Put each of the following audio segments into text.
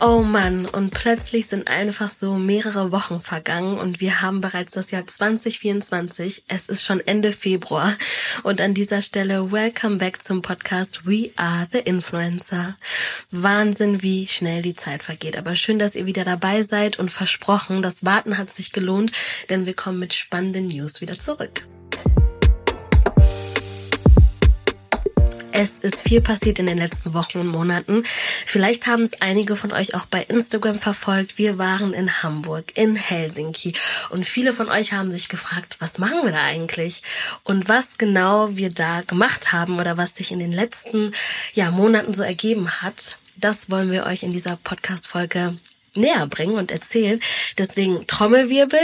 Oh Mann, und plötzlich sind einfach so mehrere Wochen vergangen und wir haben bereits das Jahr 2024. Es ist schon Ende Februar. Und an dieser Stelle welcome back zum Podcast We Are the Influencer. Wahnsinn, wie schnell die Zeit vergeht. Aber schön, dass ihr wieder dabei seid und versprochen, das Warten hat sich gelohnt, denn wir kommen mit spannenden News wieder zurück. Es ist viel passiert in den letzten Wochen und Monaten. Vielleicht haben es einige von euch auch bei Instagram verfolgt. Wir waren in Hamburg, in Helsinki und viele von euch haben sich gefragt, was machen wir da eigentlich? Und was genau wir da gemacht haben oder was sich in den letzten ja, Monaten so ergeben hat, das wollen wir euch in dieser Podcast-Folge näher bringen und erzählen. Deswegen Trommelwirbel.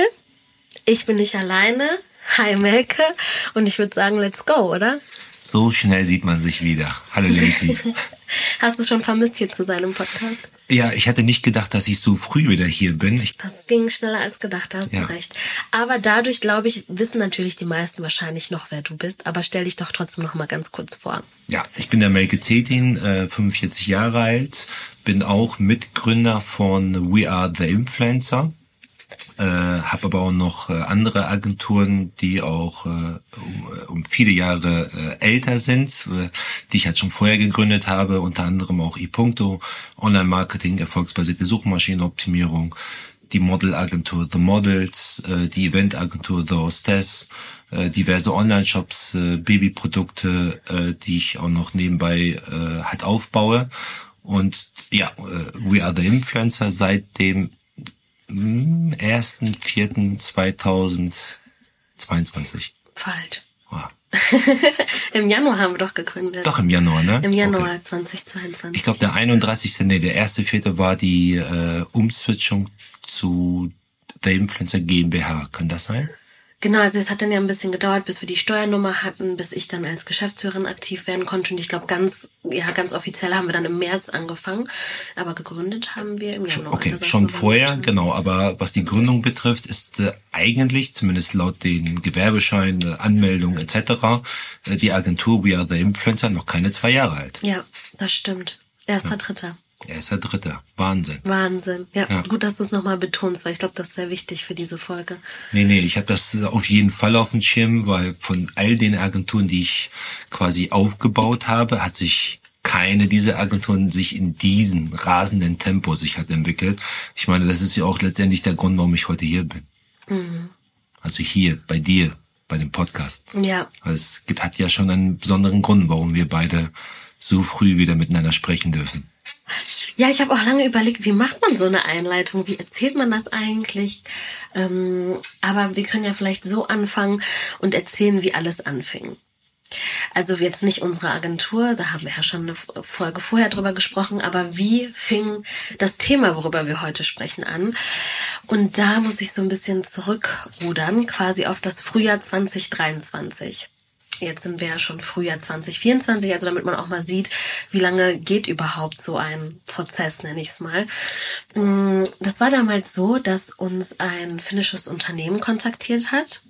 Ich bin nicht alleine. Hi Melke. Und ich würde sagen, let's go, oder? So schnell sieht man sich wieder. Hallo Lady. Hast du schon vermisst, hier zu sein im Podcast? Ja, ich hatte nicht gedacht, dass ich so früh wieder hier bin. Ich das ging schneller als gedacht, da hast ja. du recht. Aber dadurch, glaube ich, wissen natürlich die meisten wahrscheinlich noch, wer du bist. Aber stell dich doch trotzdem noch mal ganz kurz vor. Ja, ich bin der Melke Zetin, äh, 45 Jahre alt, bin auch Mitgründer von We Are the Influencer äh, habe aber auch noch äh, andere Agenturen, die auch äh, um, äh, um viele Jahre äh, älter sind, äh, die ich halt schon vorher gegründet habe, unter anderem auch ePunkto, Online-Marketing, erfolgsbasierte Suchmaschinenoptimierung, die Modelagentur The Models, äh, die Eventagentur The Hostess, äh, diverse Online-Shops, äh, Babyprodukte, äh, die ich auch noch nebenbei äh, halt aufbaue. Und ja, äh, We Are the Influencer seit dem 1.4.2022. Falsch. Oh. Im Januar haben wir doch gegründet. Doch, im Januar, ne? Im Januar okay. 2022. Ich glaube, der 31. Nee, der erste Vierte war die äh, Umswitchung zu The Influencer GmbH. Kann das sein? Genau, also es hat dann ja ein bisschen gedauert, bis wir die Steuernummer hatten, bis ich dann als Geschäftsführerin aktiv werden konnte. Und ich glaube, ganz, ja, ganz offiziell haben wir dann im März angefangen. Aber gegründet haben wir im Januar. Okay, schon vorher, genau. Aber was die Gründung betrifft, ist äh, eigentlich, zumindest laut den Gewerbeschein, äh, Anmeldung etc., äh, die Agentur We Are the Influencer noch keine zwei Jahre alt. Ja, das stimmt. Erster, ja. dritter. Er ist der Dritte. Wahnsinn. Wahnsinn. Ja, ja. gut, dass du es nochmal betonst, weil ich glaube, das ist sehr wichtig für diese Folge. Nee, nee, ich habe das auf jeden Fall auf dem Schirm, weil von all den Agenturen, die ich quasi aufgebaut habe, hat sich keine dieser Agenturen sich in diesem rasenden Tempo sich hat entwickelt. Ich meine, das ist ja auch letztendlich der Grund, warum ich heute hier bin. Mhm. Also hier, bei dir, bei dem Podcast. Ja. Also es gibt, hat ja schon einen besonderen Grund, warum wir beide so früh wieder miteinander sprechen dürfen. Ja, ich habe auch lange überlegt, wie macht man so eine Einleitung? Wie erzählt man das eigentlich? Ähm, aber wir können ja vielleicht so anfangen und erzählen, wie alles anfing. Also jetzt nicht unsere Agentur, da haben wir ja schon eine Folge vorher drüber gesprochen, aber wie fing das Thema, worüber wir heute sprechen, an? Und da muss ich so ein bisschen zurückrudern, quasi auf das Frühjahr 2023. Jetzt sind wir ja schon Frühjahr 2024, also damit man auch mal sieht, wie lange geht überhaupt so ein Prozess, nenne ich es mal. Mm, das war damals so, dass uns ein finnisches Unternehmen kontaktiert hat.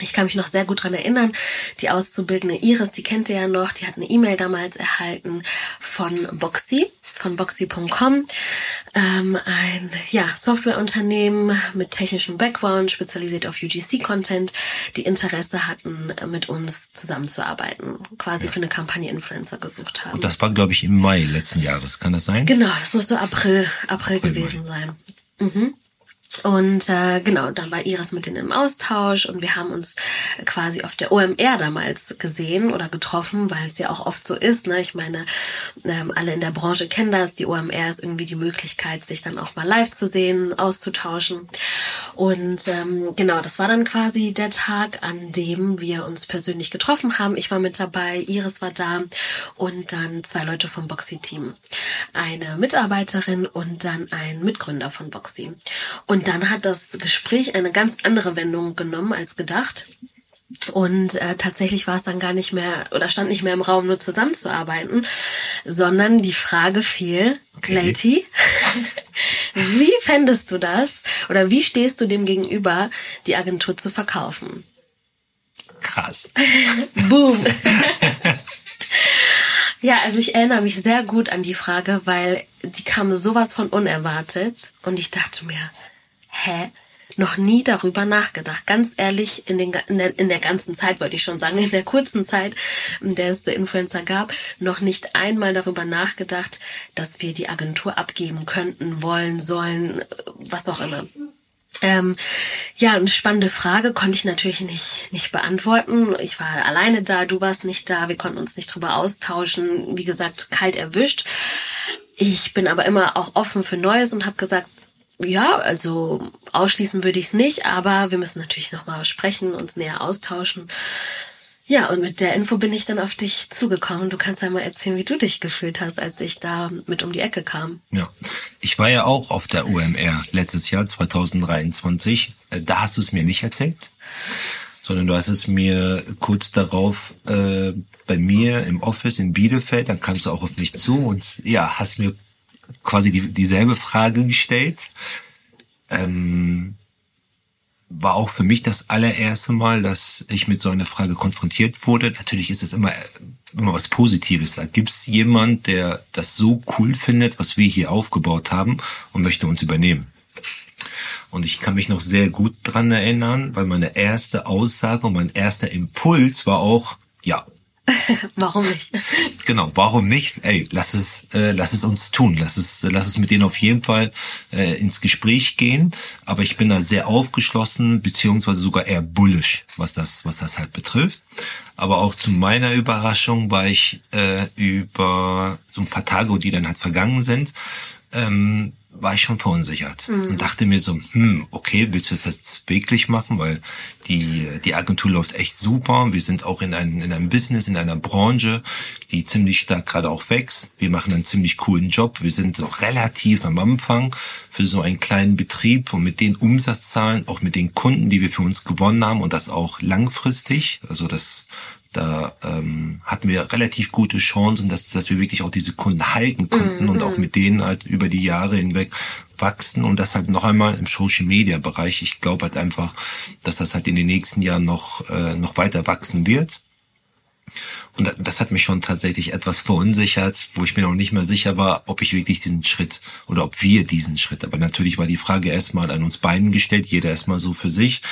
Ich kann mich noch sehr gut dran erinnern, die Auszubildende Iris, die kennt ihr ja noch, die hat eine E-Mail damals erhalten von Boxy, von boxy.com ähm, ein ja, Softwareunternehmen mit technischem Background, spezialisiert auf UGC-Content, die Interesse hatten, mit uns zusammenzuarbeiten, quasi ja. für eine Kampagne Influencer gesucht haben. Und das war, glaube ich, im Mai letzten Jahres, kann das sein? Genau, das muss so April, April, April gewesen Mai. sein. Mhm. Und äh, genau, dann war Iris mit denen im Austausch und wir haben uns quasi auf der OMR damals gesehen oder getroffen, weil es ja auch oft so ist. Ne? Ich meine, ähm, alle in der Branche kennen das. Die OMR ist irgendwie die Möglichkeit, sich dann auch mal live zu sehen, auszutauschen. Und ähm, genau, das war dann quasi der Tag, an dem wir uns persönlich getroffen haben. Ich war mit dabei, Iris war da und dann zwei Leute vom Boxy-Team. Eine Mitarbeiterin und dann ein Mitgründer von Boxy. Und dann hat das Gespräch eine ganz andere Wendung genommen als gedacht. Und äh, tatsächlich war es dann gar nicht mehr oder stand nicht mehr im Raum, nur zusammenzuarbeiten, sondern die Frage fiel, okay. Lady, wie fändest du das oder wie stehst du dem gegenüber, die Agentur zu verkaufen? Krass. Boom. Ja, also ich erinnere mich sehr gut an die Frage, weil die kam sowas von unerwartet und ich dachte mir, hä? Noch nie darüber nachgedacht. Ganz ehrlich, in, den, in, der, in der ganzen Zeit, wollte ich schon sagen, in der kurzen Zeit, in der es The Influencer gab, noch nicht einmal darüber nachgedacht, dass wir die Agentur abgeben könnten, wollen, sollen, was auch immer. Ähm, ja, eine spannende Frage konnte ich natürlich nicht, nicht beantworten. Ich war alleine da, du warst nicht da, wir konnten uns nicht drüber austauschen. Wie gesagt, kalt erwischt. Ich bin aber immer auch offen für Neues und habe gesagt, ja, also ausschließen würde ich es nicht, aber wir müssen natürlich nochmal sprechen, uns näher austauschen. Ja, und mit der Info bin ich dann auf dich zugekommen. Du kannst ja mal erzählen, wie du dich gefühlt hast, als ich da mit um die Ecke kam. Ja, ich war ja auch auf der UMR letztes Jahr, 2023. Äh, da hast du es mir nicht erzählt, sondern du hast es mir kurz darauf äh, bei mir im Office in Bielefeld, dann kamst du auch auf mich zu und ja, hast mir quasi die, dieselbe Frage gestellt. Ähm, war auch für mich das allererste Mal, dass ich mit so einer Frage konfrontiert wurde. Natürlich ist es immer, immer was Positives. Da gibt es jemand, der das so cool findet, was wir hier aufgebaut haben und möchte uns übernehmen. Und ich kann mich noch sehr gut dran erinnern, weil meine erste Aussage und mein erster Impuls war auch, ja, warum nicht? Genau, warum nicht? Ey, lass es, äh, lass es uns tun. Lass es, lass es mit denen auf jeden Fall äh, ins Gespräch gehen. Aber ich bin da sehr aufgeschlossen, beziehungsweise sogar eher bullish, was das, was das halt betrifft. Aber auch zu meiner Überraschung war ich äh, über so ein paar Tage, die dann halt vergangen sind, ähm, war ich schon verunsichert mhm. und dachte mir so, hm, okay, willst du das jetzt wirklich machen? Weil die, die Agentur läuft echt super. Wir sind auch in einem, in einem Business, in einer Branche, die ziemlich stark gerade auch wächst. Wir machen einen ziemlich coolen Job. Wir sind noch relativ am Anfang für so einen kleinen Betrieb und mit den Umsatzzahlen, auch mit den Kunden, die wir für uns gewonnen haben und das auch langfristig. Also das da ähm, hatten wir relativ gute Chancen, dass, dass wir wirklich auch diese Kunden halten konnten mm, und auch mhm. mit denen halt über die Jahre hinweg wachsen und das halt noch einmal im Social Media Bereich. Ich glaube halt einfach, dass das halt in den nächsten Jahren noch, äh, noch weiter wachsen wird. Und das hat mich schon tatsächlich etwas verunsichert, wo ich mir noch nicht mehr sicher war, ob ich wirklich diesen Schritt oder ob wir diesen Schritt. Aber natürlich war die Frage erstmal an uns beiden gestellt, jeder erstmal so für sich.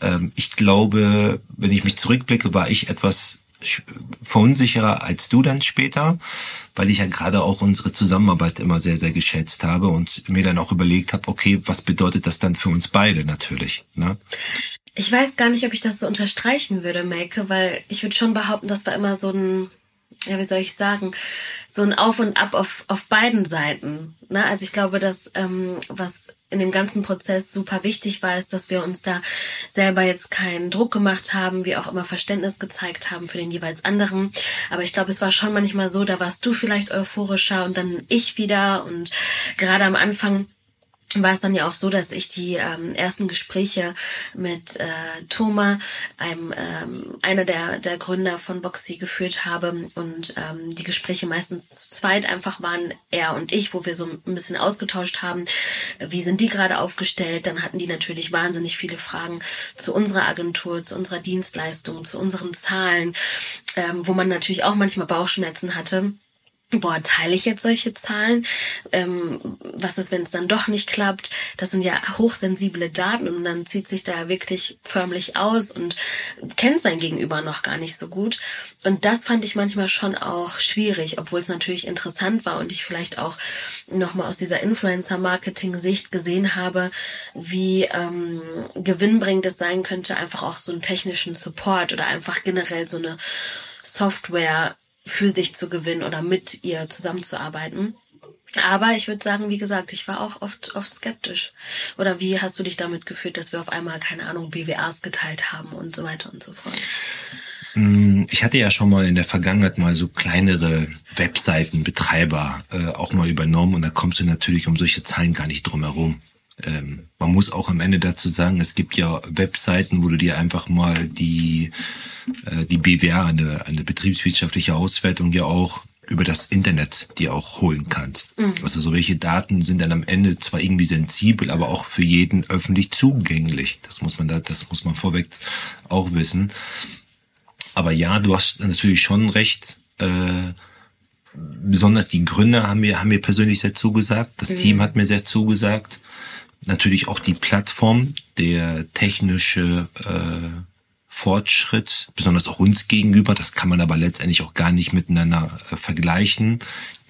Ähm, ich glaube, wenn ich mich zurückblicke, war ich etwas verunsicherer als du dann später, weil ich ja gerade auch unsere Zusammenarbeit immer sehr, sehr geschätzt habe und mir dann auch überlegt habe, okay, was bedeutet das dann für uns beide natürlich? Ne? Ich weiß gar nicht, ob ich das so unterstreichen würde, Make, weil ich würde schon behaupten, das war immer so ein ja, wie soll ich sagen, so ein Auf und Ab auf, auf beiden Seiten. Ne? Also ich glaube, dass ähm, was in dem ganzen Prozess super wichtig war, ist, dass wir uns da selber jetzt keinen Druck gemacht haben, wir auch immer Verständnis gezeigt haben für den jeweils anderen. Aber ich glaube, es war schon manchmal so, da warst du vielleicht euphorischer und dann ich wieder. Und gerade am Anfang war es dann ja auch so, dass ich die ähm, ersten Gespräche mit äh, Thomas, einem ähm, einer der der Gründer von Boxy, geführt habe und ähm, die Gespräche meistens zu zweit einfach waren er und ich, wo wir so ein bisschen ausgetauscht haben, wie sind die gerade aufgestellt. Dann hatten die natürlich wahnsinnig viele Fragen zu unserer Agentur, zu unserer Dienstleistung, zu unseren Zahlen, ähm, wo man natürlich auch manchmal Bauchschmerzen hatte boah, teile ich jetzt solche Zahlen? Ähm, was ist, wenn es dann doch nicht klappt? Das sind ja hochsensible Daten und dann zieht sich da wirklich förmlich aus und kennt sein Gegenüber noch gar nicht so gut. Und das fand ich manchmal schon auch schwierig, obwohl es natürlich interessant war und ich vielleicht auch nochmal aus dieser Influencer-Marketing-Sicht gesehen habe, wie ähm, gewinnbringend es sein könnte, einfach auch so einen technischen Support oder einfach generell so eine Software für sich zu gewinnen oder mit ihr zusammenzuarbeiten. Aber ich würde sagen, wie gesagt, ich war auch oft, oft skeptisch. Oder wie hast du dich damit gefühlt, dass wir auf einmal, keine Ahnung, BWAs geteilt haben und so weiter und so fort? Mm, ich hatte ja schon mal in der Vergangenheit mal so kleinere Webseitenbetreiber äh, auch mal übernommen und da kommst du natürlich um solche Zahlen gar nicht drum herum. Ähm, man muss auch am Ende dazu sagen, es gibt ja Webseiten, wo du dir einfach mal die, äh, die BWA, eine, eine betriebswirtschaftliche Auswertung ja auch über das Internet dir auch holen kannst. Mhm. Also so welche Daten sind dann am Ende zwar irgendwie sensibel, aber auch für jeden öffentlich zugänglich. Das muss man da, das muss man vorweg auch wissen. Aber ja, du hast natürlich schon recht. Äh, besonders die Gründer haben mir, haben mir persönlich sehr zugesagt. Das mhm. Team hat mir sehr zugesagt. Natürlich auch die Plattform, der technische äh, Fortschritt, besonders auch uns gegenüber. Das kann man aber letztendlich auch gar nicht miteinander äh, vergleichen.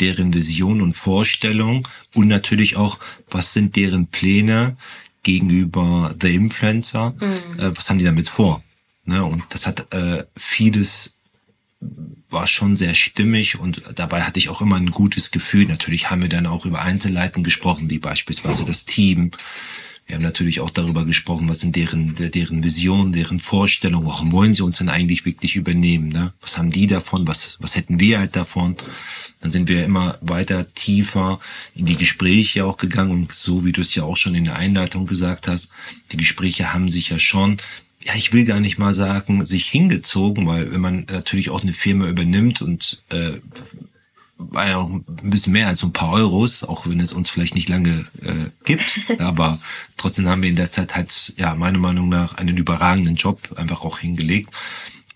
Deren Vision und Vorstellung und natürlich auch, was sind deren Pläne gegenüber The Influencer? Mhm. Äh, was haben die damit vor? Ne? Und das hat äh, vieles war schon sehr stimmig und dabei hatte ich auch immer ein gutes Gefühl. Natürlich haben wir dann auch über Einzelheiten gesprochen, wie beispielsweise das Team. Wir haben natürlich auch darüber gesprochen, was sind deren, deren Visionen, deren Vorstellungen, warum wollen sie uns denn eigentlich wirklich übernehmen, ne? Was haben die davon, was, was hätten wir halt davon? Dann sind wir immer weiter tiefer in die Gespräche auch gegangen und so wie du es ja auch schon in der Einleitung gesagt hast, die Gespräche haben sich ja schon ja, ich will gar nicht mal sagen, sich hingezogen, weil wenn man natürlich auch eine Firma übernimmt und äh, ein bisschen mehr als ein paar Euros, auch wenn es uns vielleicht nicht lange äh, gibt, aber trotzdem haben wir in der Zeit halt, ja, meiner Meinung nach einen überragenden Job einfach auch hingelegt.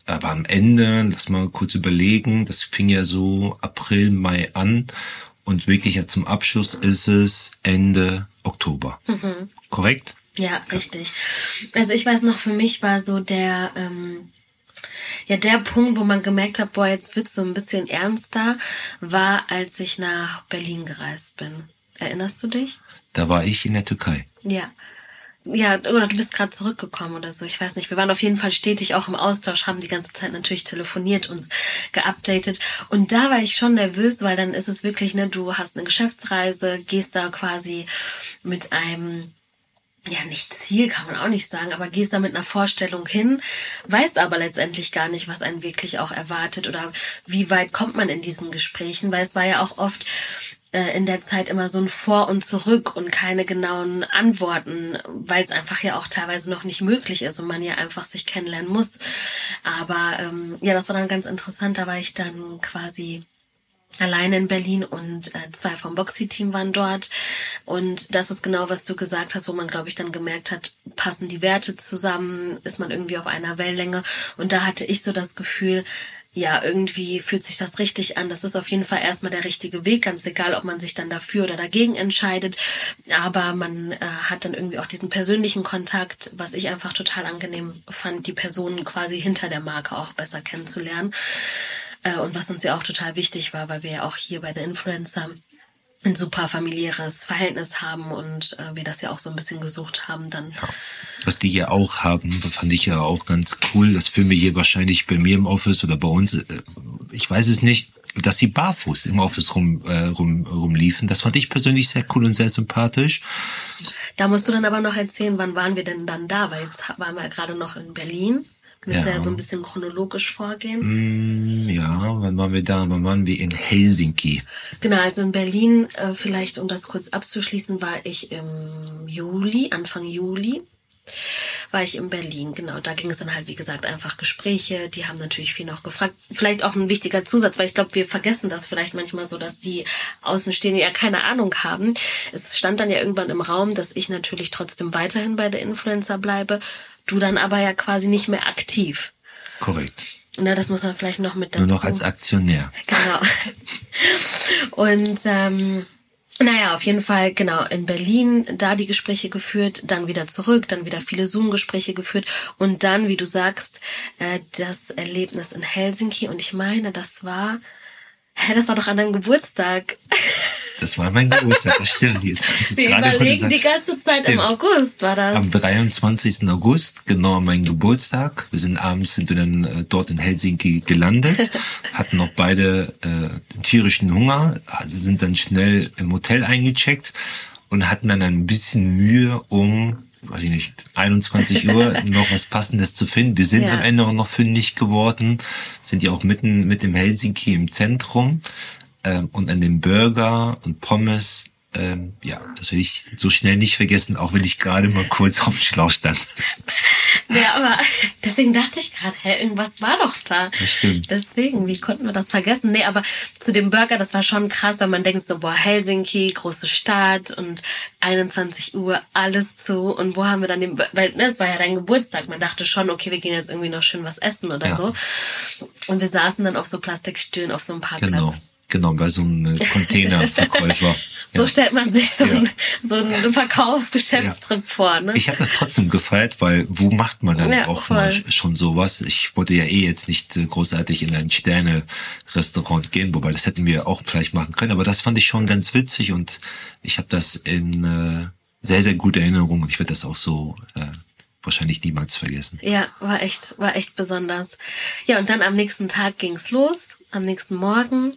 Aber am Ende, lass mal kurz überlegen, das fing ja so April, Mai an und wirklich ja zum Abschluss ist es Ende Oktober. Mhm. Korrekt? Ja, richtig. Also ich weiß noch, für mich war so der, ähm, ja, der Punkt, wo man gemerkt hat, boah, jetzt wird's so ein bisschen ernster, war, als ich nach Berlin gereist bin. Erinnerst du dich? Da war ich in der Türkei. Ja. Ja, oder du bist gerade zurückgekommen oder so. Ich weiß nicht. Wir waren auf jeden Fall stetig auch im Austausch, haben die ganze Zeit natürlich telefoniert, uns geupdatet. Und da war ich schon nervös, weil dann ist es wirklich, ne, du hast eine Geschäftsreise, gehst da quasi mit einem ja, nicht Ziel kann man auch nicht sagen, aber gehst da mit einer Vorstellung hin, weißt aber letztendlich gar nicht, was einen wirklich auch erwartet oder wie weit kommt man in diesen Gesprächen, weil es war ja auch oft äh, in der Zeit immer so ein Vor und Zurück und keine genauen Antworten, weil es einfach ja auch teilweise noch nicht möglich ist und man ja einfach sich kennenlernen muss. Aber ähm, ja, das war dann ganz interessant, da war ich dann quasi alleine in Berlin und äh, zwei vom Boxy-Team waren dort. Und das ist genau, was du gesagt hast, wo man, glaube ich, dann gemerkt hat, passen die Werte zusammen, ist man irgendwie auf einer Wellenlänge. Und da hatte ich so das Gefühl, ja, irgendwie fühlt sich das richtig an. Das ist auf jeden Fall erstmal der richtige Weg, ganz egal, ob man sich dann dafür oder dagegen entscheidet. Aber man äh, hat dann irgendwie auch diesen persönlichen Kontakt, was ich einfach total angenehm fand, die Personen quasi hinter der Marke auch besser kennenzulernen. Äh, und was uns ja auch total wichtig war, weil wir ja auch hier bei der Influencer ein super familiäres Verhältnis haben und äh, wir das ja auch so ein bisschen gesucht haben dann. Ja. Was die hier auch haben, fand ich ja auch ganz cool. Das filmen wir hier wahrscheinlich bei mir im Office oder bei uns. Äh, ich weiß es nicht, dass sie barfuß im Office rum, äh, rum, rumliefen. Das fand ich persönlich sehr cool und sehr sympathisch. Da musst du dann aber noch erzählen, wann waren wir denn dann da? Weil jetzt waren wir gerade noch in Berlin. Müssen ja. ja so ein bisschen chronologisch vorgehen. Mm, ja, wann waren wir da? Wann waren wir in Helsinki? Genau, also in Berlin, äh, vielleicht um das kurz abzuschließen, war ich im Juli, Anfang Juli war ich in Berlin. Genau, da ging es dann halt, wie gesagt, einfach Gespräche. Die haben natürlich viel noch gefragt. Vielleicht auch ein wichtiger Zusatz, weil ich glaube, wir vergessen das vielleicht manchmal so, dass die Außenstehenden ja keine Ahnung haben. Es stand dann ja irgendwann im Raum, dass ich natürlich trotzdem weiterhin bei der Influencer bleibe Du dann aber ja quasi nicht mehr aktiv. Korrekt. Na, das muss man vielleicht noch mit dazu. Nur noch als Aktionär. Genau. Und ähm, naja, auf jeden Fall, genau, in Berlin da die Gespräche geführt, dann wieder zurück, dann wieder viele Zoom-Gespräche geführt und dann, wie du sagst, äh, das Erlebnis in Helsinki. Und ich meine, das war, hä, das war doch an deinem Geburtstag. Das war mein Geburtstag, das stimmt. Jetzt, jetzt Wir überlegen die ganze Zeit stimmt. im August, war das? Am 23. August, genau mein Geburtstag. Wir sind abends, sind wir dann äh, dort in Helsinki gelandet, hatten noch beide äh, tierischen Hunger, also sind dann schnell im Hotel eingecheckt und hatten dann ein bisschen Mühe, um weiß ich nicht, 21 Uhr noch was Passendes zu finden. Wir sind ja. am Ende auch noch fündig geworden, sind ja auch mitten mit dem Helsinki im Zentrum, ähm, und an den Burger und Pommes. Ähm, ja, das will ich so schnell nicht vergessen, auch wenn ich gerade mal kurz auf dem Schlauch stand. Ja, aber deswegen dachte ich gerade, hä, irgendwas war doch da. Das stimmt. Deswegen, wie konnten wir das vergessen? Nee, aber zu dem Burger, das war schon krass, weil man denkt so, boah, Helsinki, große Stadt und 21 Uhr, alles zu. Und wo haben wir dann den, weil, ne, es war ja dein Geburtstag. Man dachte schon, okay, wir gehen jetzt irgendwie noch schön was essen oder ja. so. Und wir saßen dann auf so Plastikstühlen auf so einem Parkplatz. Genau Genau, bei so einem Containerverkäufer. so ja. stellt man sich so, ja. einen, so einen Verkaufsgeschäftstrip ja. vor. Ne? Ich habe das trotzdem gefeiert, weil wo macht man dann auch voll. mal schon sowas? Ich wollte ja eh jetzt nicht äh, großartig in ein Sterne-Restaurant gehen, wobei das hätten wir auch vielleicht machen können. Aber das fand ich schon ganz witzig und ich habe das in äh, sehr, sehr gute Erinnerung und ich werde das auch so äh, wahrscheinlich niemals vergessen. Ja, war echt, war echt besonders. Ja, und dann am nächsten Tag ging's los, am nächsten Morgen.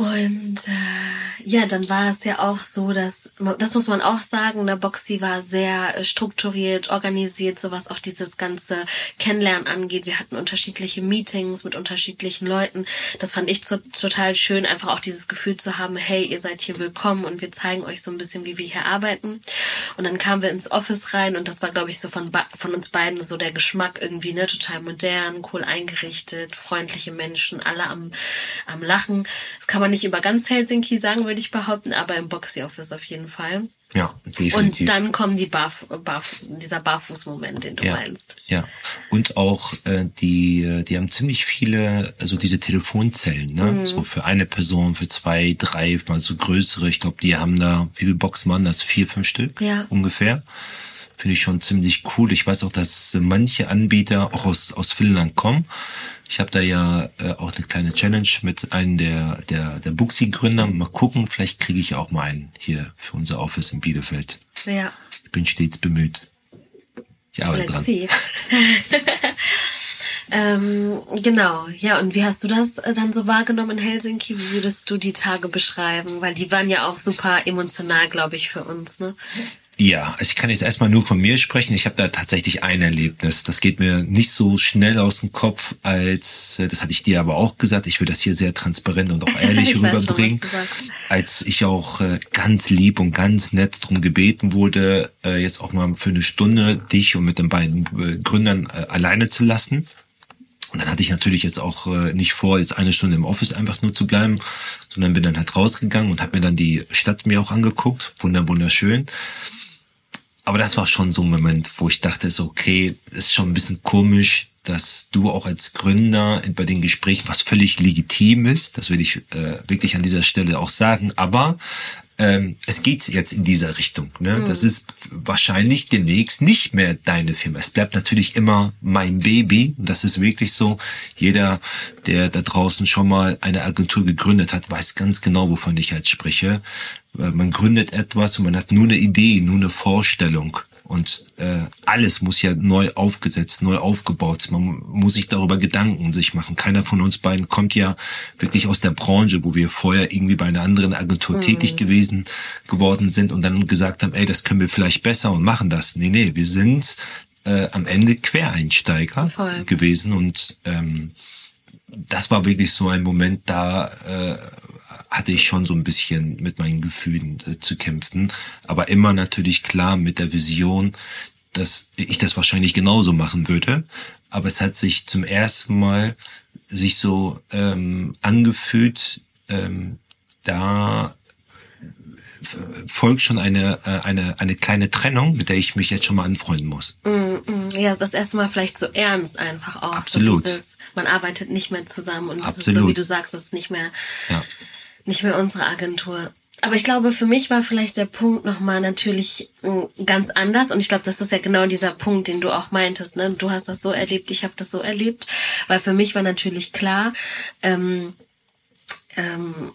Und äh, ja, dann war es ja auch so, dass, das muss man auch sagen, der ne, Boxy war sehr äh, strukturiert, organisiert, so was auch dieses ganze Kennenlernen angeht. Wir hatten unterschiedliche Meetings mit unterschiedlichen Leuten. Das fand ich total schön, einfach auch dieses Gefühl zu haben, hey, ihr seid hier willkommen und wir zeigen euch so ein bisschen, wie wir hier arbeiten. Und dann kamen wir ins Office rein und das war, glaube ich, so von, von uns beiden so der Geschmack irgendwie, ne, total modern, cool eingerichtet, freundliche Menschen, alle am, am Lachen. Das kann man nicht über ganz Helsinki sagen, würde ich behaupten, aber im Boxy Office auf jeden Fall. Ja, definitiv. Und dann kommt die Barf Barf dieser Barfußmoment, den du ja, meinst. Ja. Und auch äh, die, äh, die haben ziemlich viele, also diese Telefonzellen, ne? Mhm. So für eine Person, für zwei, drei, mal so größere. Ich glaube, die haben da, wie viele Boxen waren das? Vier, fünf Stück ja. ungefähr. Finde ich schon ziemlich cool. Ich weiß auch, dass manche Anbieter auch aus, aus Finnland kommen. Ich habe da ja äh, auch eine kleine Challenge mit einem der, der, der Buxi-Gründer. Mal gucken, vielleicht kriege ich auch mal einen hier für unser Office in Bielefeld. Ja. Ich bin stets bemüht. Ich arbeite Let's dran. See. ähm, genau, ja, und wie hast du das äh, dann so wahrgenommen in Helsinki? Wie würdest du die Tage beschreiben? Weil die waren ja auch super emotional, glaube ich, für uns, ne? Ja, also ich kann jetzt erstmal nur von mir sprechen. Ich habe da tatsächlich ein Erlebnis. Das geht mir nicht so schnell aus dem Kopf, als, äh, das hatte ich dir aber auch gesagt, ich will das hier sehr transparent und auch ehrlich rüberbringen. Schon, als ich auch äh, ganz lieb und ganz nett drum gebeten wurde, äh, jetzt auch mal für eine Stunde dich und mit den beiden Gründern alleine zu lassen. Und dann hatte ich natürlich jetzt auch nicht vor, jetzt eine Stunde im Office einfach nur zu bleiben, sondern bin dann halt rausgegangen und habe mir dann die Stadt mir auch angeguckt. Wunder, wunderschön. Aber das war schon so ein Moment, wo ich dachte, so, okay, ist schon ein bisschen komisch, dass du auch als Gründer bei den Gesprächen, was völlig legitim ist, das will ich äh, wirklich an dieser Stelle auch sagen, aber ähm, es geht jetzt in dieser Richtung. Ne? Mhm. Das ist wahrscheinlich demnächst nicht mehr deine Firma. Es bleibt natürlich immer mein Baby. Und das ist wirklich so. Jeder, der da draußen schon mal eine Agentur gegründet hat, weiß ganz genau, wovon ich jetzt spreche. Man gründet etwas und man hat nur eine Idee, nur eine Vorstellung. Und äh, alles muss ja neu aufgesetzt, neu aufgebaut. Man muss sich darüber Gedanken sich machen. Keiner von uns beiden kommt ja wirklich aus der Branche, wo wir vorher irgendwie bei einer anderen Agentur mhm. tätig gewesen geworden sind und dann gesagt haben, ey, das können wir vielleicht besser und machen das. Nee, nee, wir sind äh, am Ende Quereinsteiger Voll. gewesen und ähm, das war wirklich so ein Moment, da äh, hatte ich schon so ein bisschen mit meinen Gefühlen äh, zu kämpfen. Aber immer natürlich klar mit der Vision, dass ich das wahrscheinlich genauso machen würde. Aber es hat sich zum ersten Mal sich so ähm, angefühlt, ähm, da folgt schon eine, äh, eine, eine kleine Trennung, mit der ich mich jetzt schon mal anfreunden muss. Mm, mm, ja, das erste Mal vielleicht so ernst einfach auch. Absolut. So dieses, man arbeitet nicht mehr zusammen und das ist so, wie du sagst, das ist nicht mehr ja nicht mehr unsere Agentur. Aber ich glaube, für mich war vielleicht der Punkt nochmal natürlich hm, ganz anders. Und ich glaube, das ist ja genau dieser Punkt, den du auch meintest. Ne? Du hast das so erlebt, ich habe das so erlebt. Weil für mich war natürlich klar, ähm, ähm,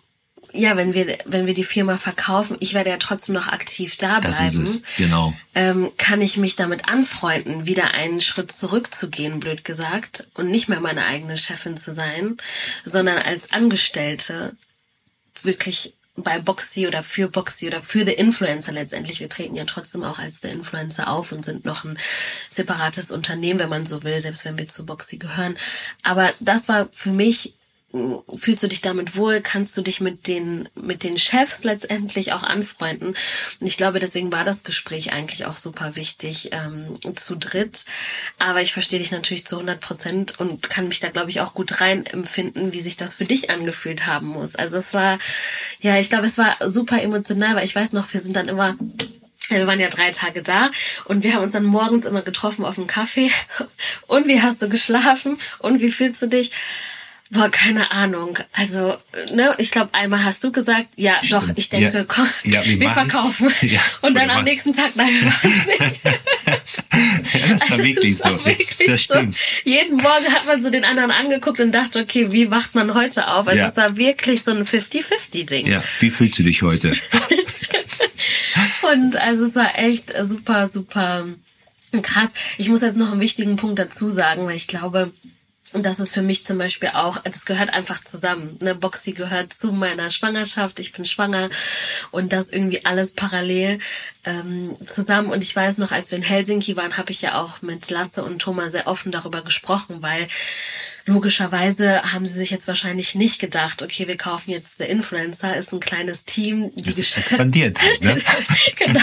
ja, wenn wir, wenn wir die Firma verkaufen, ich werde ja trotzdem noch aktiv da bleiben. Das ist es, genau. Ähm, kann ich mich damit anfreunden, wieder einen Schritt zurückzugehen, blöd gesagt, und nicht mehr meine eigene Chefin zu sein, sondern als Angestellte wirklich bei Boxy oder für Boxy oder für The Influencer letztendlich. Wir treten ja trotzdem auch als The Influencer auf und sind noch ein separates Unternehmen, wenn man so will, selbst wenn wir zu Boxy gehören. Aber das war für mich fühlst du dich damit wohl, kannst du dich mit den, mit den Chefs letztendlich auch anfreunden. Und ich glaube, deswegen war das Gespräch eigentlich auch super wichtig ähm, zu dritt. Aber ich verstehe dich natürlich zu 100 Prozent und kann mich da, glaube ich, auch gut rein empfinden, wie sich das für dich angefühlt haben muss. Also es war, ja, ich glaube, es war super emotional, weil ich weiß noch, wir sind dann immer wir waren ja drei Tage da und wir haben uns dann morgens immer getroffen auf dem Kaffee. Und wie hast du geschlafen? Und wie fühlst du dich? Boah, keine Ahnung. Also, ne, ich glaube, einmal hast du gesagt, ja, Stimmt. doch, ich denke, ja, komm, ja, wir, wir verkaufen. Ja, und dann am nächsten Tag, nein, wir machen nicht. ja, das war wirklich das war so. Wirklich das stimmt. So. Jeden Morgen hat man so den anderen angeguckt und dachte, okay, wie wacht man heute auf? Also, es war wirklich so ein 50-50-Ding. Ja, wie fühlst du dich heute? und also, es war echt super, super krass. Ich muss jetzt noch einen wichtigen Punkt dazu sagen, weil ich glaube, und das ist für mich zum Beispiel auch, das gehört einfach zusammen. Ne? Boxy gehört zu meiner Schwangerschaft, ich bin schwanger und das irgendwie alles parallel ähm, zusammen. Und ich weiß noch, als wir in Helsinki waren, habe ich ja auch mit Lasse und Thomas sehr offen darüber gesprochen, weil logischerweise haben sie sich jetzt wahrscheinlich nicht gedacht, okay, wir kaufen jetzt The Influencer, ist ein kleines Team. Die das expandiert halt, ne? genau.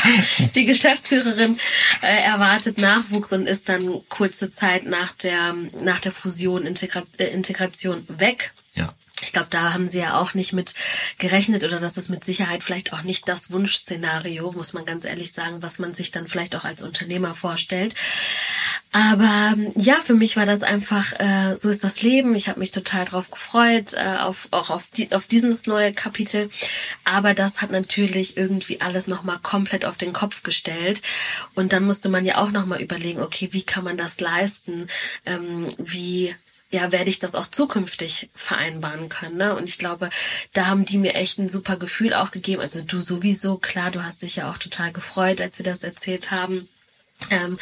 Die Geschäftsführerin äh, erwartet Nachwuchs und ist dann kurze Zeit nach der, nach der Fusion, Integra äh, Integration weg. Ja. Ich glaube, da haben sie ja auch nicht mit gerechnet oder das ist mit Sicherheit vielleicht auch nicht das Wunschszenario, muss man ganz ehrlich sagen, was man sich dann vielleicht auch als Unternehmer vorstellt. Aber ja, für mich war das einfach, äh, so ist das Leben. Ich habe mich total drauf gefreut, äh, auf, auch auf, die, auf dieses neue Kapitel. Aber das hat natürlich irgendwie alles nochmal komplett auf den Kopf gestellt. Und dann musste man ja auch nochmal überlegen, okay, wie kann man das leisten? Ähm, wie ja, werde ich das auch zukünftig vereinbaren können. Ne? Und ich glaube, da haben die mir echt ein super Gefühl auch gegeben. Also du sowieso, klar, du hast dich ja auch total gefreut, als wir das erzählt haben. Ähm,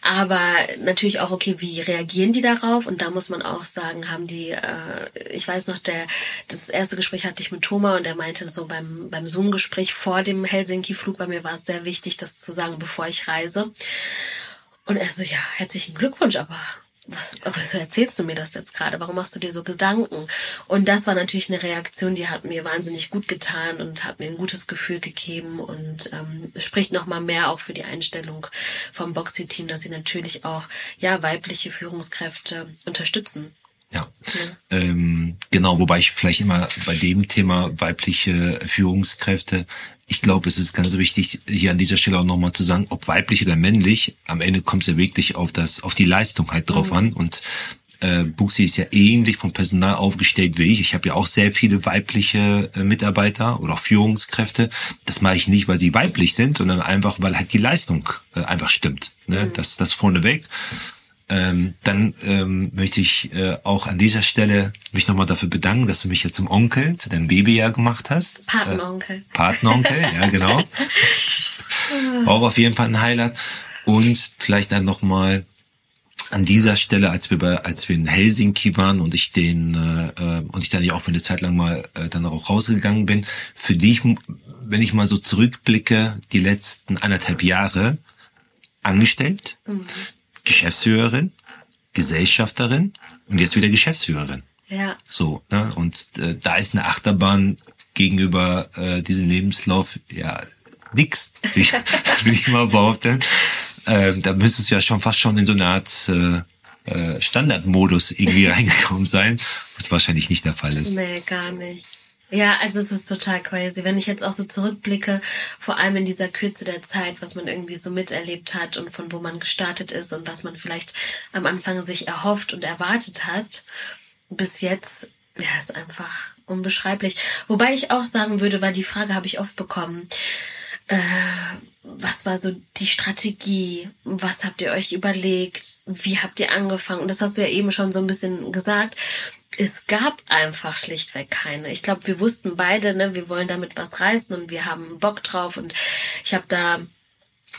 aber natürlich auch, okay, wie reagieren die darauf? Und da muss man auch sagen, haben die, äh, ich weiß noch, der, das erste Gespräch hatte ich mit Thomas und er meinte so beim, beim Zoom-Gespräch vor dem Helsinki-Flug, bei mir war es sehr wichtig, das zu sagen, bevor ich reise. Und er so, ja, herzlichen Glückwunsch, aber was, wieso erzählst du mir das jetzt gerade? Warum machst du dir so Gedanken? Und das war natürlich eine Reaktion, die hat mir wahnsinnig gut getan und hat mir ein gutes Gefühl gegeben und ähm, spricht nochmal mehr auch für die Einstellung vom Boxy-Team, dass sie natürlich auch ja weibliche Führungskräfte unterstützen. Ja, ja. Ähm, genau, wobei ich vielleicht immer bei dem Thema weibliche Führungskräfte ich glaube, es ist ganz wichtig, hier an dieser Stelle auch nochmal zu sagen, ob weiblich oder männlich, am Ende kommt es ja wirklich auf das, auf die Leistung halt drauf mhm. an. Und äh, Buxi ist ja ähnlich vom Personal aufgestellt wie ich. Ich habe ja auch sehr viele weibliche äh, Mitarbeiter oder auch Führungskräfte. Das mache ich nicht, weil sie weiblich sind, sondern einfach, weil halt die Leistung äh, einfach stimmt. Ne? Mhm. Das, das vorneweg. Ähm, dann ähm, möchte ich äh, auch an dieser Stelle mich nochmal dafür bedanken, dass du mich jetzt zum Onkel, zu deinem Babyjahr gemacht hast. Patenonkel. Äh, Patenonkel, ja genau. auch auf jeden Fall ein Highlight. Und vielleicht dann nochmal an dieser Stelle, als wir bei, als wir in Helsinki waren und ich den äh, und ich dann ja auch für eine Zeit lang mal äh, dann auch rausgegangen bin, für dich, wenn ich mal so zurückblicke, die letzten anderthalb Jahre angestellt, mhm. Geschäftsführerin, Gesellschafterin und jetzt wieder Geschäftsführerin. Ja. So, ne? Und äh, da ist eine Achterbahn gegenüber äh, diesem Lebenslauf ja nix, will ich, mal behaupten. Äh, da müsstest du ja schon fast schon in so eine Art äh, äh, Standardmodus irgendwie reingekommen sein, was wahrscheinlich nicht der Fall ist. Nee, gar nicht. Ja, also es ist total crazy. Wenn ich jetzt auch so zurückblicke, vor allem in dieser Kürze der Zeit, was man irgendwie so miterlebt hat und von wo man gestartet ist und was man vielleicht am Anfang sich erhofft und erwartet hat, bis jetzt, ja, ist einfach unbeschreiblich. Wobei ich auch sagen würde, weil die Frage habe ich oft bekommen, äh, was war so die Strategie? Was habt ihr euch überlegt? Wie habt ihr angefangen? Und das hast du ja eben schon so ein bisschen gesagt es gab einfach schlichtweg keine. Ich glaube, wir wussten beide, ne, wir wollen damit was reißen und wir haben Bock drauf und ich habe da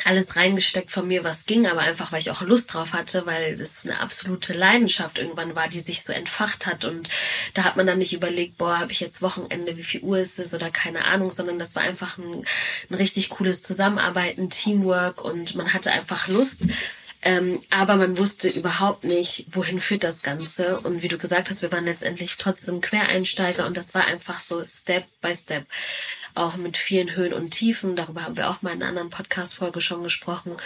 alles reingesteckt von mir, was ging, aber einfach, weil ich auch Lust drauf hatte, weil das eine absolute Leidenschaft irgendwann war, die sich so entfacht hat und da hat man dann nicht überlegt, boah, habe ich jetzt Wochenende, wie viel Uhr ist es oder keine Ahnung, sondern das war einfach ein, ein richtig cooles Zusammenarbeiten, Teamwork und man hatte einfach Lust ähm, aber man wusste überhaupt nicht, wohin führt das Ganze. Und wie du gesagt hast, wir waren letztendlich trotzdem Quereinsteiger und das war einfach so Step by Step. Auch mit vielen Höhen und Tiefen. Darüber haben wir auch mal in einer anderen Podcast-Folge schon gesprochen.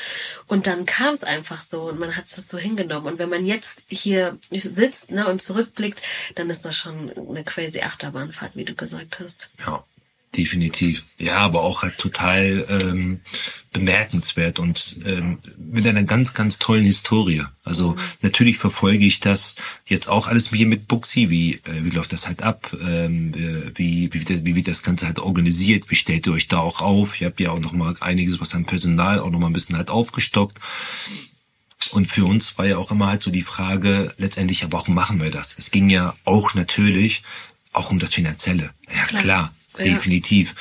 Und dann kam es einfach so und man hat es so hingenommen. Und wenn man jetzt hier sitzt ne, und zurückblickt, dann ist das schon eine crazy Achterbahnfahrt, wie du gesagt hast. Ja definitiv. Ja, aber auch halt total ähm, bemerkenswert und ähm, mit einer ganz, ganz tollen Historie. Also mhm. natürlich verfolge ich das jetzt auch alles hier mit Buxi. Wie, äh, wie läuft das halt ab? Ähm, wie, wie, wie, wie wird das Ganze halt organisiert? Wie stellt ihr euch da auch auf? Ihr habt ja auch noch mal einiges, was an Personal auch noch mal ein bisschen halt aufgestockt. Und für uns war ja auch immer halt so die Frage, letztendlich, warum machen wir das? Es ging ja auch natürlich auch um das Finanzielle. Ja, klar, klar ja. Definitiv.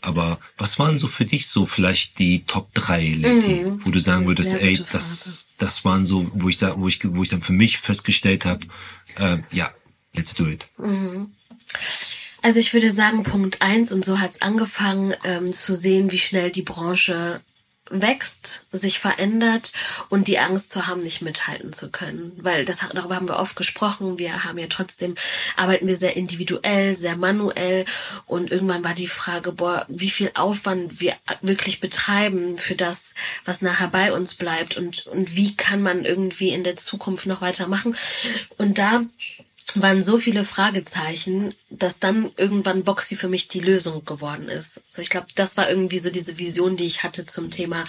Aber was waren so für dich so vielleicht die Top 3, Leti, mhm. wo du sagen würdest, ey, das, das waren so, wo ich da, wo ich, wo ich dann für mich festgestellt habe, äh, ja, let's do it. Mhm. Also ich würde sagen, Punkt eins und so hat's angefangen, ähm, zu sehen, wie schnell die Branche wächst, sich verändert und die Angst zu haben, nicht mithalten zu können. Weil das, darüber haben wir oft gesprochen. Wir haben ja trotzdem, arbeiten wir sehr individuell, sehr manuell und irgendwann war die Frage, boah, wie viel Aufwand wir wirklich betreiben für das, was nachher bei uns bleibt und, und wie kann man irgendwie in der Zukunft noch weitermachen. Und da waren so viele Fragezeichen, dass dann irgendwann Boxy für mich die Lösung geworden ist. So, ich glaube, das war irgendwie so diese Vision, die ich hatte zum Thema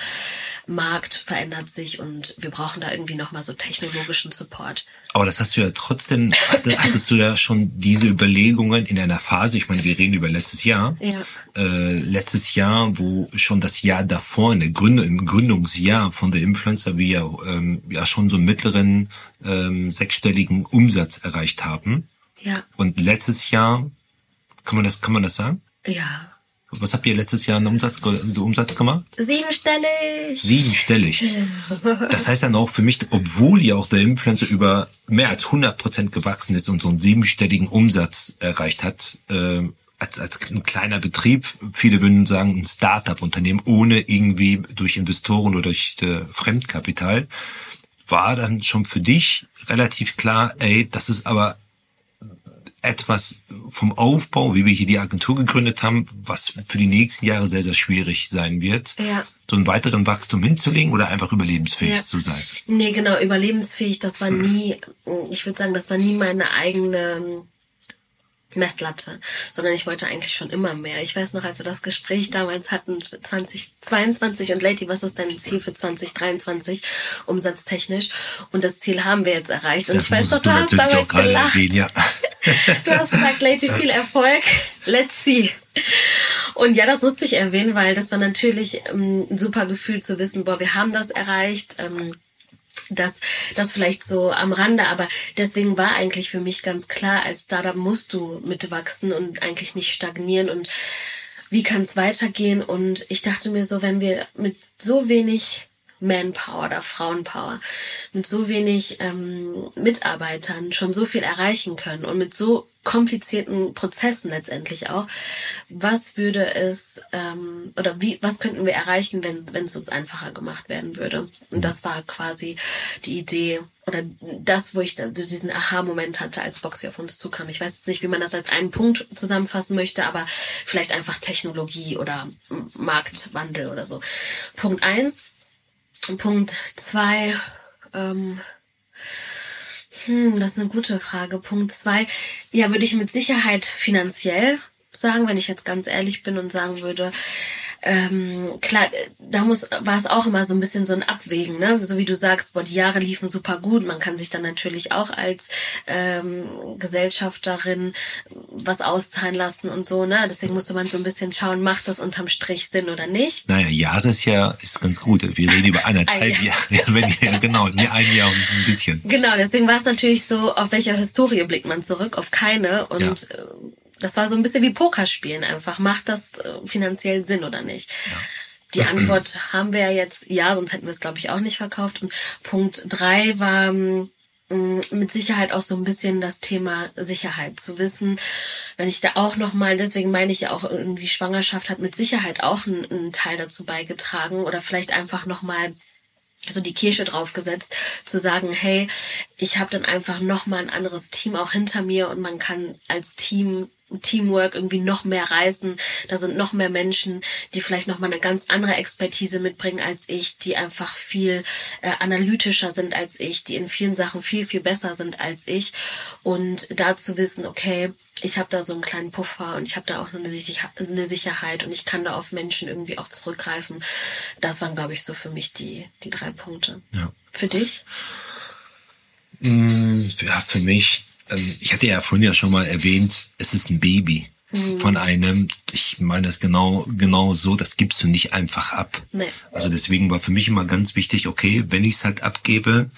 Markt verändert sich und wir brauchen da irgendwie nochmal so technologischen Support. Aber das hast du ja trotzdem, hattest du ja schon diese Überlegungen in einer Phase, ich meine, wir reden über letztes Jahr, ja. äh, letztes Jahr, wo schon das Jahr davor, in der Gründung, im Gründungsjahr von der Influencer, wir ja, ähm, ja schon so einen mittleren ähm, sechsstelligen Umsatz erreicht haben. Ja. Und letztes Jahr, kann man das, kann man das sagen? Ja. Was habt ihr letztes Jahr einen Umsatz, so Umsatz gemacht? Siebenstellig. Siebenstellig. Das heißt dann auch für mich, obwohl ja auch der Influencer über mehr als 100 Prozent gewachsen ist und so einen siebenstelligen Umsatz erreicht hat, äh, als, als ein kleiner Betrieb, viele würden sagen ein Start-up-Unternehmen, ohne irgendwie durch Investoren oder durch äh, Fremdkapital, war dann schon für dich relativ klar, ey, das ist aber etwas vom Aufbau, wie wir hier die Agentur gegründet haben, was für die nächsten Jahre sehr, sehr schwierig sein wird, ja. so einen weiteren Wachstum hinzulegen oder einfach überlebensfähig ja. zu sein? Nee, genau, überlebensfähig, das war nie, ich würde sagen, das war nie meine eigene Messlatte, sondern ich wollte eigentlich schon immer mehr. Ich weiß noch, als wir das Gespräch damals hatten, 2022 und Lady, was ist dein Ziel für 2023 umsatztechnisch? Und das Ziel haben wir jetzt erreicht. Und das ich weiß noch, du, hast damals gelacht. Erwähnen, ja. du hast gesagt, Lady, viel Erfolg. Let's see. Und ja, das musste ich erwähnen, weil das war natürlich ähm, ein super Gefühl zu wissen, boah, wir haben das erreicht. Ähm, das, das vielleicht so am Rande, aber deswegen war eigentlich für mich ganz klar, als Startup musst du mitwachsen und eigentlich nicht stagnieren und wie kann es weitergehen? Und ich dachte mir so, wenn wir mit so wenig Manpower oder Frauenpower, mit so wenig ähm, Mitarbeitern schon so viel erreichen können und mit so komplizierten Prozessen letztendlich auch. Was würde es ähm, oder wie was könnten wir erreichen, wenn wenn es uns einfacher gemacht werden würde? Und das war quasi die Idee oder das, wo ich diesen Aha-Moment hatte, als Boxy auf uns zukam. Ich weiß jetzt nicht, wie man das als einen Punkt zusammenfassen möchte, aber vielleicht einfach Technologie oder Marktwandel oder so. Punkt eins Punkt zwei, ähm, hm, das ist eine gute Frage. Punkt zwei, ja, würde ich mit Sicherheit finanziell sagen, wenn ich jetzt ganz ehrlich bin und sagen würde, ähm, klar, da muss, war es auch immer so ein bisschen so ein Abwägen, ne? So wie du sagst, boah, die Jahre liefen super gut. Man kann sich dann natürlich auch als ähm, Gesellschafterin was auszahlen lassen und so, ne? Deswegen musste man so ein bisschen schauen, macht das unterm Strich Sinn oder nicht? Naja, Jahresjahr ist ganz gut. Wir reden über anderthalb ein Jahr. Jahre. Ja, genau, ein Jahr und ein bisschen. Genau, deswegen war es natürlich so, auf welcher Historie blickt man zurück? Auf keine. Und ja äh, das war so ein bisschen wie Pokerspielen einfach. Macht das äh, finanziell Sinn oder nicht? Ja. Die Antwort haben wir ja jetzt, ja, sonst hätten wir es, glaube ich, auch nicht verkauft. Und Punkt drei war mh, mm, mit Sicherheit auch so ein bisschen das Thema Sicherheit zu wissen. Wenn ich da auch nochmal, deswegen meine ich ja auch irgendwie Schwangerschaft hat mit Sicherheit auch einen, einen Teil dazu beigetragen oder vielleicht einfach nochmal so die Kirsche draufgesetzt, zu sagen, hey, ich habe dann einfach nochmal ein anderes Team auch hinter mir und man kann als Team Teamwork irgendwie noch mehr reißen. Da sind noch mehr Menschen, die vielleicht noch mal eine ganz andere Expertise mitbringen als ich, die einfach viel äh, analytischer sind als ich, die in vielen Sachen viel viel besser sind als ich und da zu wissen, okay, ich habe da so einen kleinen Puffer und ich habe da auch eine, Sicherheit und ich kann da auf Menschen irgendwie auch zurückgreifen. Das waren, glaube ich, so für mich die, die drei Punkte. Ja. Für dich? Mm, ja, für mich, ich hatte ja vorhin ja schon mal erwähnt, es ist ein Baby mhm. von einem. Ich meine das genau, genau so, das gibst du nicht einfach ab. Nee. Also deswegen war für mich immer ganz wichtig, okay, wenn ich es halt abgebe,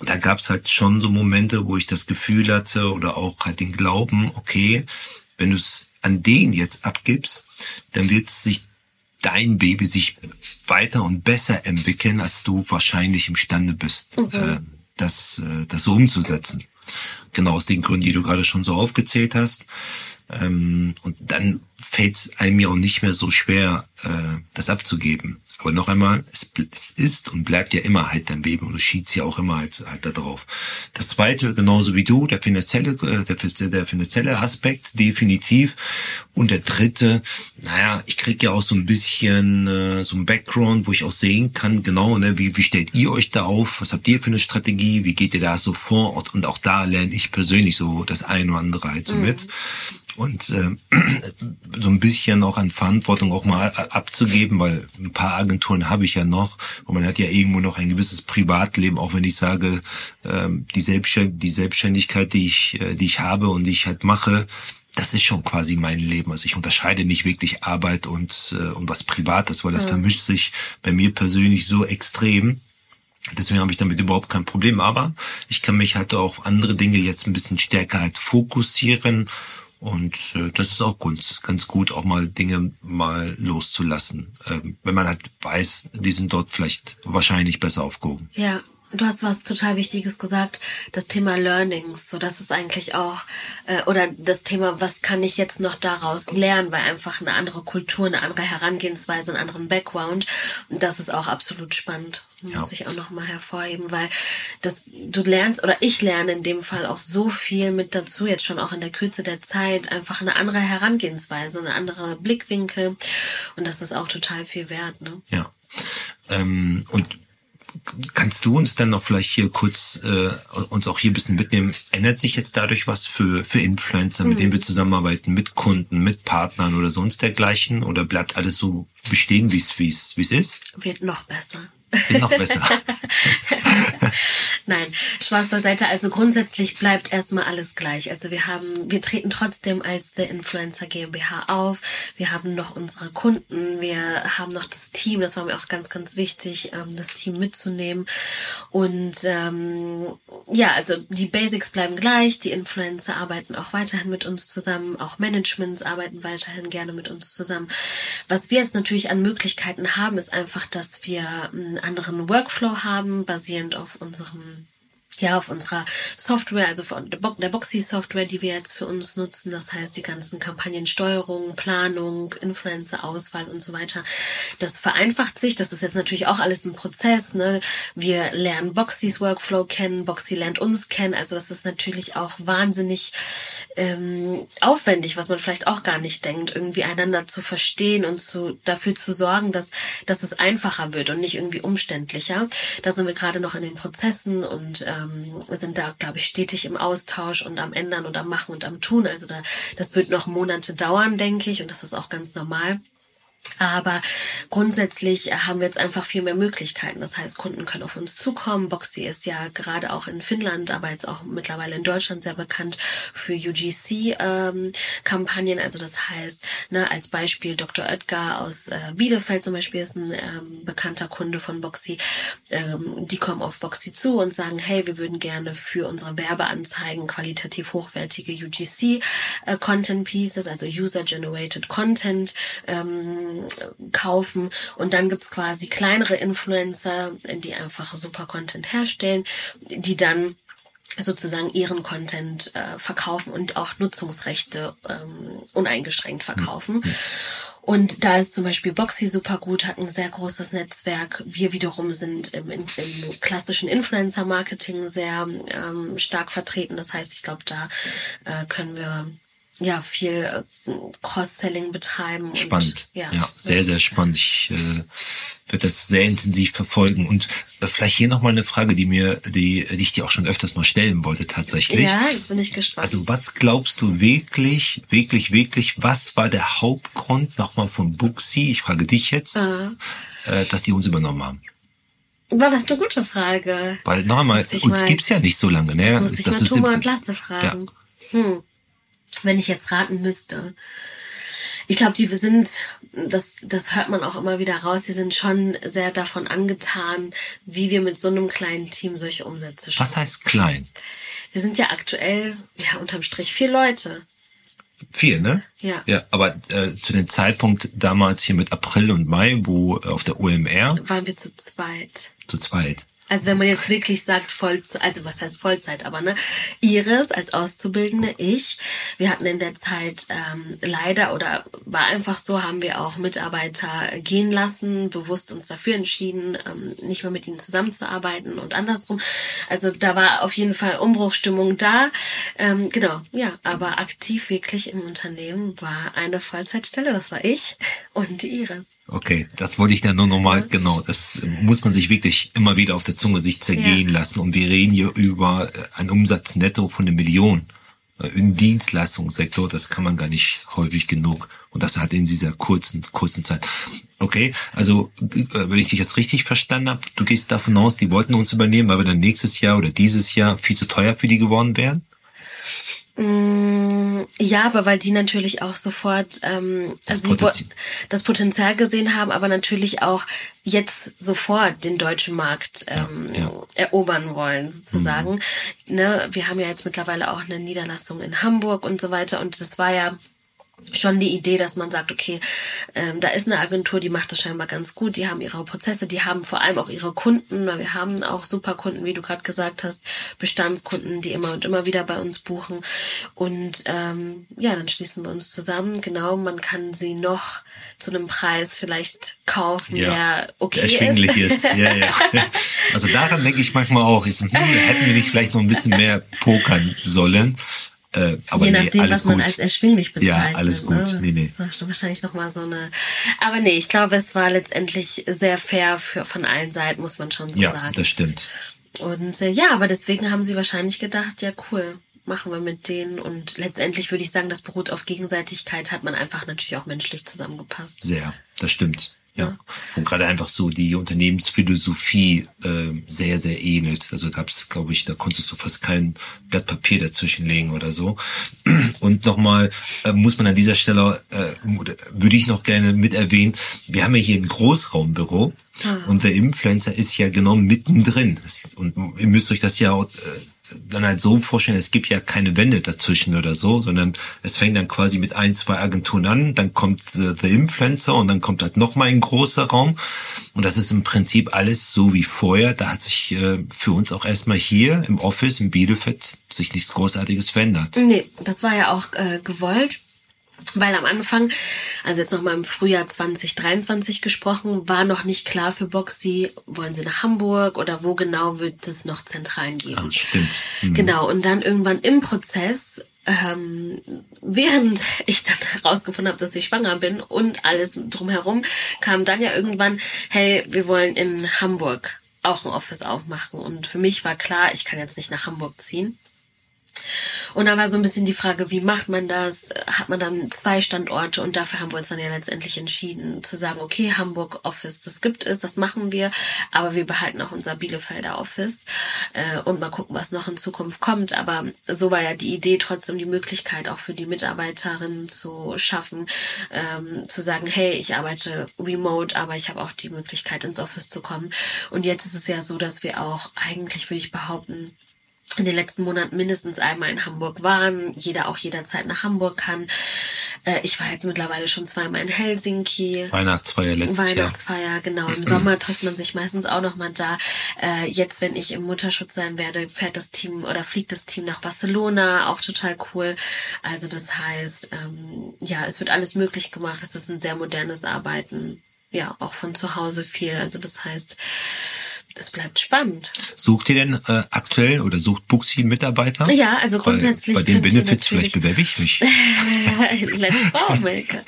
da gab es halt schon so Momente, wo ich das Gefühl hatte oder auch halt den Glauben, okay, wenn du es an den jetzt abgibst, dann wird sich dein Baby sich weiter und besser entwickeln, als du wahrscheinlich imstande bist, mhm. äh, das, äh, das so umzusetzen. Genau aus den Gründen, die du gerade schon so aufgezählt hast. Ähm, und dann fällt es einem ja auch nicht mehr so schwer, äh, das abzugeben. Aber noch einmal, es, es ist und bleibt ja immer halt dein Baby und du schiedst ja auch immer halt, halt da drauf. Das zweite, genauso wie du, der finanzielle, äh, der, der finanzielle Aspekt, definitiv. Und der dritte, naja, ich krieg ja auch so ein bisschen äh, so ein Background, wo ich auch sehen kann, genau, ne, wie, wie stellt ihr euch da auf? Was habt ihr für eine Strategie? Wie geht ihr da so vor? Und, und auch da lerne ich persönlich so das eine oder andere halt so mhm. mit und äh, so ein bisschen auch an Verantwortung auch mal abzugeben, weil ein paar Agenturen habe ich ja noch und man hat ja irgendwo noch ein gewisses Privatleben, auch wenn ich sage, äh, die, Selbstständ die Selbstständigkeit, die ich, äh, die ich habe und die ich halt mache, das ist schon quasi mein Leben. Also ich unterscheide nicht wirklich Arbeit und, äh, und was Privates, weil das ja. vermischt sich bei mir persönlich so extrem. Deswegen habe ich damit überhaupt kein Problem. Aber ich kann mich halt auch andere Dinge jetzt ein bisschen stärker halt fokussieren und äh, das ist auch ganz, ganz gut, auch mal Dinge mal loszulassen. Ähm, wenn man halt weiß, die sind dort vielleicht wahrscheinlich besser aufgehoben. Ja, Du hast was total Wichtiges gesagt, das Thema Learnings. So, das ist eigentlich auch, äh, oder das Thema, was kann ich jetzt noch daraus lernen, weil einfach eine andere Kultur, eine andere Herangehensweise, einen anderen Background. Und das ist auch absolut spannend. Ja. Muss ich auch nochmal hervorheben, weil das, du lernst, oder ich lerne in dem Fall auch so viel mit dazu, jetzt schon auch in der Kürze der Zeit, einfach eine andere Herangehensweise, eine andere Blickwinkel. Und das ist auch total viel wert, ne? Ja. Ähm, und Kannst du uns dann noch vielleicht hier kurz äh, uns auch hier ein bisschen mitnehmen? Ändert sich jetzt dadurch was für, für Influencer, mit mhm. denen wir zusammenarbeiten, mit Kunden, mit Partnern oder sonst dergleichen? Oder bleibt alles so bestehen, wie es wie es wie es ist? Wird noch besser. Wird noch besser. Nein, Spaß beiseite. Also grundsätzlich bleibt erstmal alles gleich. Also wir haben, wir treten trotzdem als The Influencer GmbH auf. Wir haben noch unsere Kunden. Wir haben noch das Team. Das war mir auch ganz, ganz wichtig, ähm, das Team mitzunehmen. Und ähm, ja, also die Basics bleiben gleich. Die Influencer arbeiten auch weiterhin mit uns zusammen. Auch Managements arbeiten weiterhin gerne mit uns zusammen. Was wir jetzt natürlich an Möglichkeiten haben, ist einfach, dass wir anderen Workflow haben, basierend auf unserem ja, auf unserer Software, also von der Boxy-Software, die wir jetzt für uns nutzen, das heißt die ganzen Kampagnensteuerung, Planung, Influencer-Auswahl und so weiter, das vereinfacht sich. Das ist jetzt natürlich auch alles ein Prozess. Ne? Wir lernen Boxys Workflow kennen, Boxy lernt uns kennen. Also das ist natürlich auch wahnsinnig ähm, aufwendig, was man vielleicht auch gar nicht denkt, irgendwie einander zu verstehen und zu, dafür zu sorgen, dass, dass es einfacher wird und nicht irgendwie umständlicher. Da sind wir gerade noch in den Prozessen und ähm, ähm, sind da, glaube ich, stetig im Austausch und am Ändern und am Machen und am Tun. Also da, das wird noch Monate dauern, denke ich, und das ist auch ganz normal. Aber grundsätzlich haben wir jetzt einfach viel mehr Möglichkeiten. Das heißt, Kunden können auf uns zukommen. Boxy ist ja gerade auch in Finnland, aber jetzt auch mittlerweile in Deutschland sehr bekannt für UGC-Kampagnen. Ähm, also das heißt, ne, als Beispiel Dr. Oetker aus äh, Bielefeld zum Beispiel ist ein ähm, bekannter Kunde von Boxy. Ähm, die kommen auf Boxy zu und sagen, hey, wir würden gerne für unsere Werbeanzeigen qualitativ hochwertige UGC-Content äh, also User-Generated Content, ähm, kaufen. Und dann gibt's quasi kleinere Influencer, die einfach super Content herstellen, die dann sozusagen ihren Content äh, verkaufen und auch Nutzungsrechte ähm, uneingeschränkt verkaufen. Mhm. Und da ist zum Beispiel Boxy super gut, hat ein sehr großes Netzwerk. Wir wiederum sind im, im, im klassischen Influencer-Marketing sehr ähm, stark vertreten. Das heißt, ich glaube, da äh, können wir ja viel äh, Cross-Selling betreiben. Spannend. Und, ja, ja, sehr, sehr spannend. Ich äh, werde das sehr intensiv verfolgen. Und äh, vielleicht hier nochmal eine Frage, die mir, die, die ich dir auch schon öfters mal stellen wollte tatsächlich. Ja, jetzt bin ich gespannt. Also was glaubst du wirklich, wirklich, wirklich, was war der Hauptgrund nochmal von Buxi, ich frage dich jetzt, Ah. äh, dass die uns übernommen haben? War das eine gute Frage? Weil noch einmal, muss ich uns mal- gibt's ja nicht so lange. Ne? Das muss ich Das mal Thomas im- und Lasse fragen. Hm. Wenn ich jetzt raten müsste. Ich glaube, die sind, das, das hört man auch immer wieder raus, die sind schon sehr davon angetan, wie wir mit so einem kleinen Team solche Umsätze schaffen. Was heißt klein? Wir sind ja aktuell, ja, unterm Strich vier Leute. Vier, ne? Ja. Ja, aber äh, zu dem Zeitpunkt damals hier mit April und Mai, wo äh, auf der OMR Waren wir zu zweit. zu zweit. Also wenn man jetzt wirklich sagt Vollzeit, also was heißt Vollzeit, aber ne, Iris als Auszubildende, ich, wir hatten in der Zeit ähm, leider oder war einfach so, haben wir auch Mitarbeiter gehen lassen, bewusst uns dafür entschieden, ähm, nicht mehr mit ihnen zusammenzuarbeiten und andersrum. Also da war auf jeden Fall Umbruchsstimmung da. Ähm, genau, ja, aber aktiv wirklich im Unternehmen war eine Vollzeitstelle, das war ich und die Iris. Okay, das wollte ich dann nur nochmal, genau, das muss man sich wirklich immer wieder auf der Zunge sich zergehen Ja. lassen. Und wir reden hier über äh, einen Umsatz netto von einer Million äh, im Dienstleistungssektor. Das kann man gar nicht häufig genug. Und das halt in dieser kurzen, kurzen Zeit. Okay, also äh, wenn ich dich jetzt richtig verstanden habe, du gehst davon aus, die wollten uns übernehmen, weil wir dann nächstes Jahr oder dieses Jahr viel zu teuer für die geworden wären? Mm, Ja, aber weil die natürlich auch sofort ähm, Das also Potenzial. das Potenzial gesehen haben, aber natürlich auch jetzt sofort den deutschen Markt ähm, ja. erobern wollen, sozusagen. Ne, wir haben ja jetzt mittlerweile auch eine Niederlassung in Hamburg und so weiter und das war ja schon die Idee, dass man sagt, okay, ähm, da ist eine Agentur, die macht das scheinbar ganz gut, die haben ihre Prozesse, die haben vor allem auch ihre Kunden, weil wir haben auch super Kunden, wie du gerade gesagt hast, Bestandskunden, die immer und immer wieder bei uns buchen. Und ähm, ja, dann schließen wir uns zusammen. Genau, man kann sie noch zu einem Preis vielleicht kaufen, der okay der erschwinglich ist. ist. Ja, ja. Also daran denke ich manchmal auch. Ich, so, hätten wir nicht vielleicht noch ein bisschen mehr pokern sollen. Äh, aber Je nee, nachdem, alles was man gut. als erschwinglich bezeichnet. Ja, alles gut. Ne? Nee, nee. Wahrscheinlich nochmal so eine. Aber nee, ich glaube, es war letztendlich sehr fair für von allen Seiten, muss man schon so Ja, sagen. das stimmt. Und äh, ja, aber deswegen haben sie wahrscheinlich gedacht, ja cool, machen wir mit denen. Und letztendlich würde ich sagen, das beruht auf Gegenseitigkeit, hat man einfach natürlich auch menschlich zusammengepasst. Sehr, das stimmt. Ja. Und gerade einfach so die Unternehmensphilosophie äh, sehr, sehr ähnelt. Also gab's, glaube ich, da konntest du fast kein Blatt Papier dazwischenlegen oder so. Und nochmal äh, muss man an dieser Stelle, äh, würde ich noch gerne mit erwähnen, wir haben ja hier ein Großraumbüro und der Influencer ist ja genau mittendrin. Und ihr müsst euch das ja auch, äh, dann halt so vorstellen, es gibt ja keine Wände dazwischen oder so, sondern es fängt dann quasi mit ein, zwei Agenturen an, dann kommt äh, The Influencer und dann kommt halt nochmal ein großer Raum. Und das ist im Prinzip alles so wie vorher. Da hat sich äh, für uns auch erstmal hier im Office in Bielefeld sich nichts Großartiges verändert. Nee, das war ja auch äh, gewollt. Weil am Anfang, also jetzt nochmal im Frühjahr 2023 gesprochen, war noch nicht klar für Boxy, wollen sie nach Hamburg oder wo genau wird es noch Zentralen geben. Ah, stimmt. Mhm. Genau, und dann irgendwann im Prozess, ähm, während ich dann herausgefunden habe, dass ich schwanger bin und alles drumherum, kam dann ja irgendwann, hey, wir wollen in Hamburg auch ein Office aufmachen. Und für mich war klar, ich kann jetzt nicht nach Hamburg ziehen. Und da war so ein bisschen die Frage, wie macht man das? Hat man dann zwei Standorte? Und dafür haben wir uns dann ja letztendlich entschieden, zu sagen, okay, Hamburg Office, das gibt es, das machen wir, aber wir behalten auch unser Bielefelder Office äh, und mal gucken, was noch in Zukunft kommt. Aber so war ja die Idee, trotzdem die Möglichkeit auch für die Mitarbeiterinnen zu schaffen, ähm, zu sagen, hey, ich arbeite remote, aber ich habe auch die Möglichkeit, ins Office zu kommen. Und jetzt ist es ja so, dass wir auch eigentlich, würde ich behaupten, in den letzten Monaten mindestens einmal in Hamburg waren, jeder auch jederzeit nach Hamburg kann. Äh, ich war jetzt mittlerweile schon zweimal in Helsinki. Weihnachtsfeier letztes Jahr. Weihnachtsfeier, genau. Im Sommer trifft man sich meistens auch noch mal da. Äh, jetzt, wenn ich im Mutterschutz sein werde, fährt das Team oder fliegt das Team nach Barcelona, auch total cool. Also das heißt, ähm, ja, es wird alles möglich gemacht. Es ist ein sehr modernes Arbeiten. Ja, auch von zu Hause viel. Also das heißt, es bleibt spannend. Sucht ihr denn äh, aktuell oder sucht Buxi Mitarbeiter? Ja, also grundsätzlich. Bei, bei den Benefits vielleicht bewerbe ich mich. Let's go, Milke.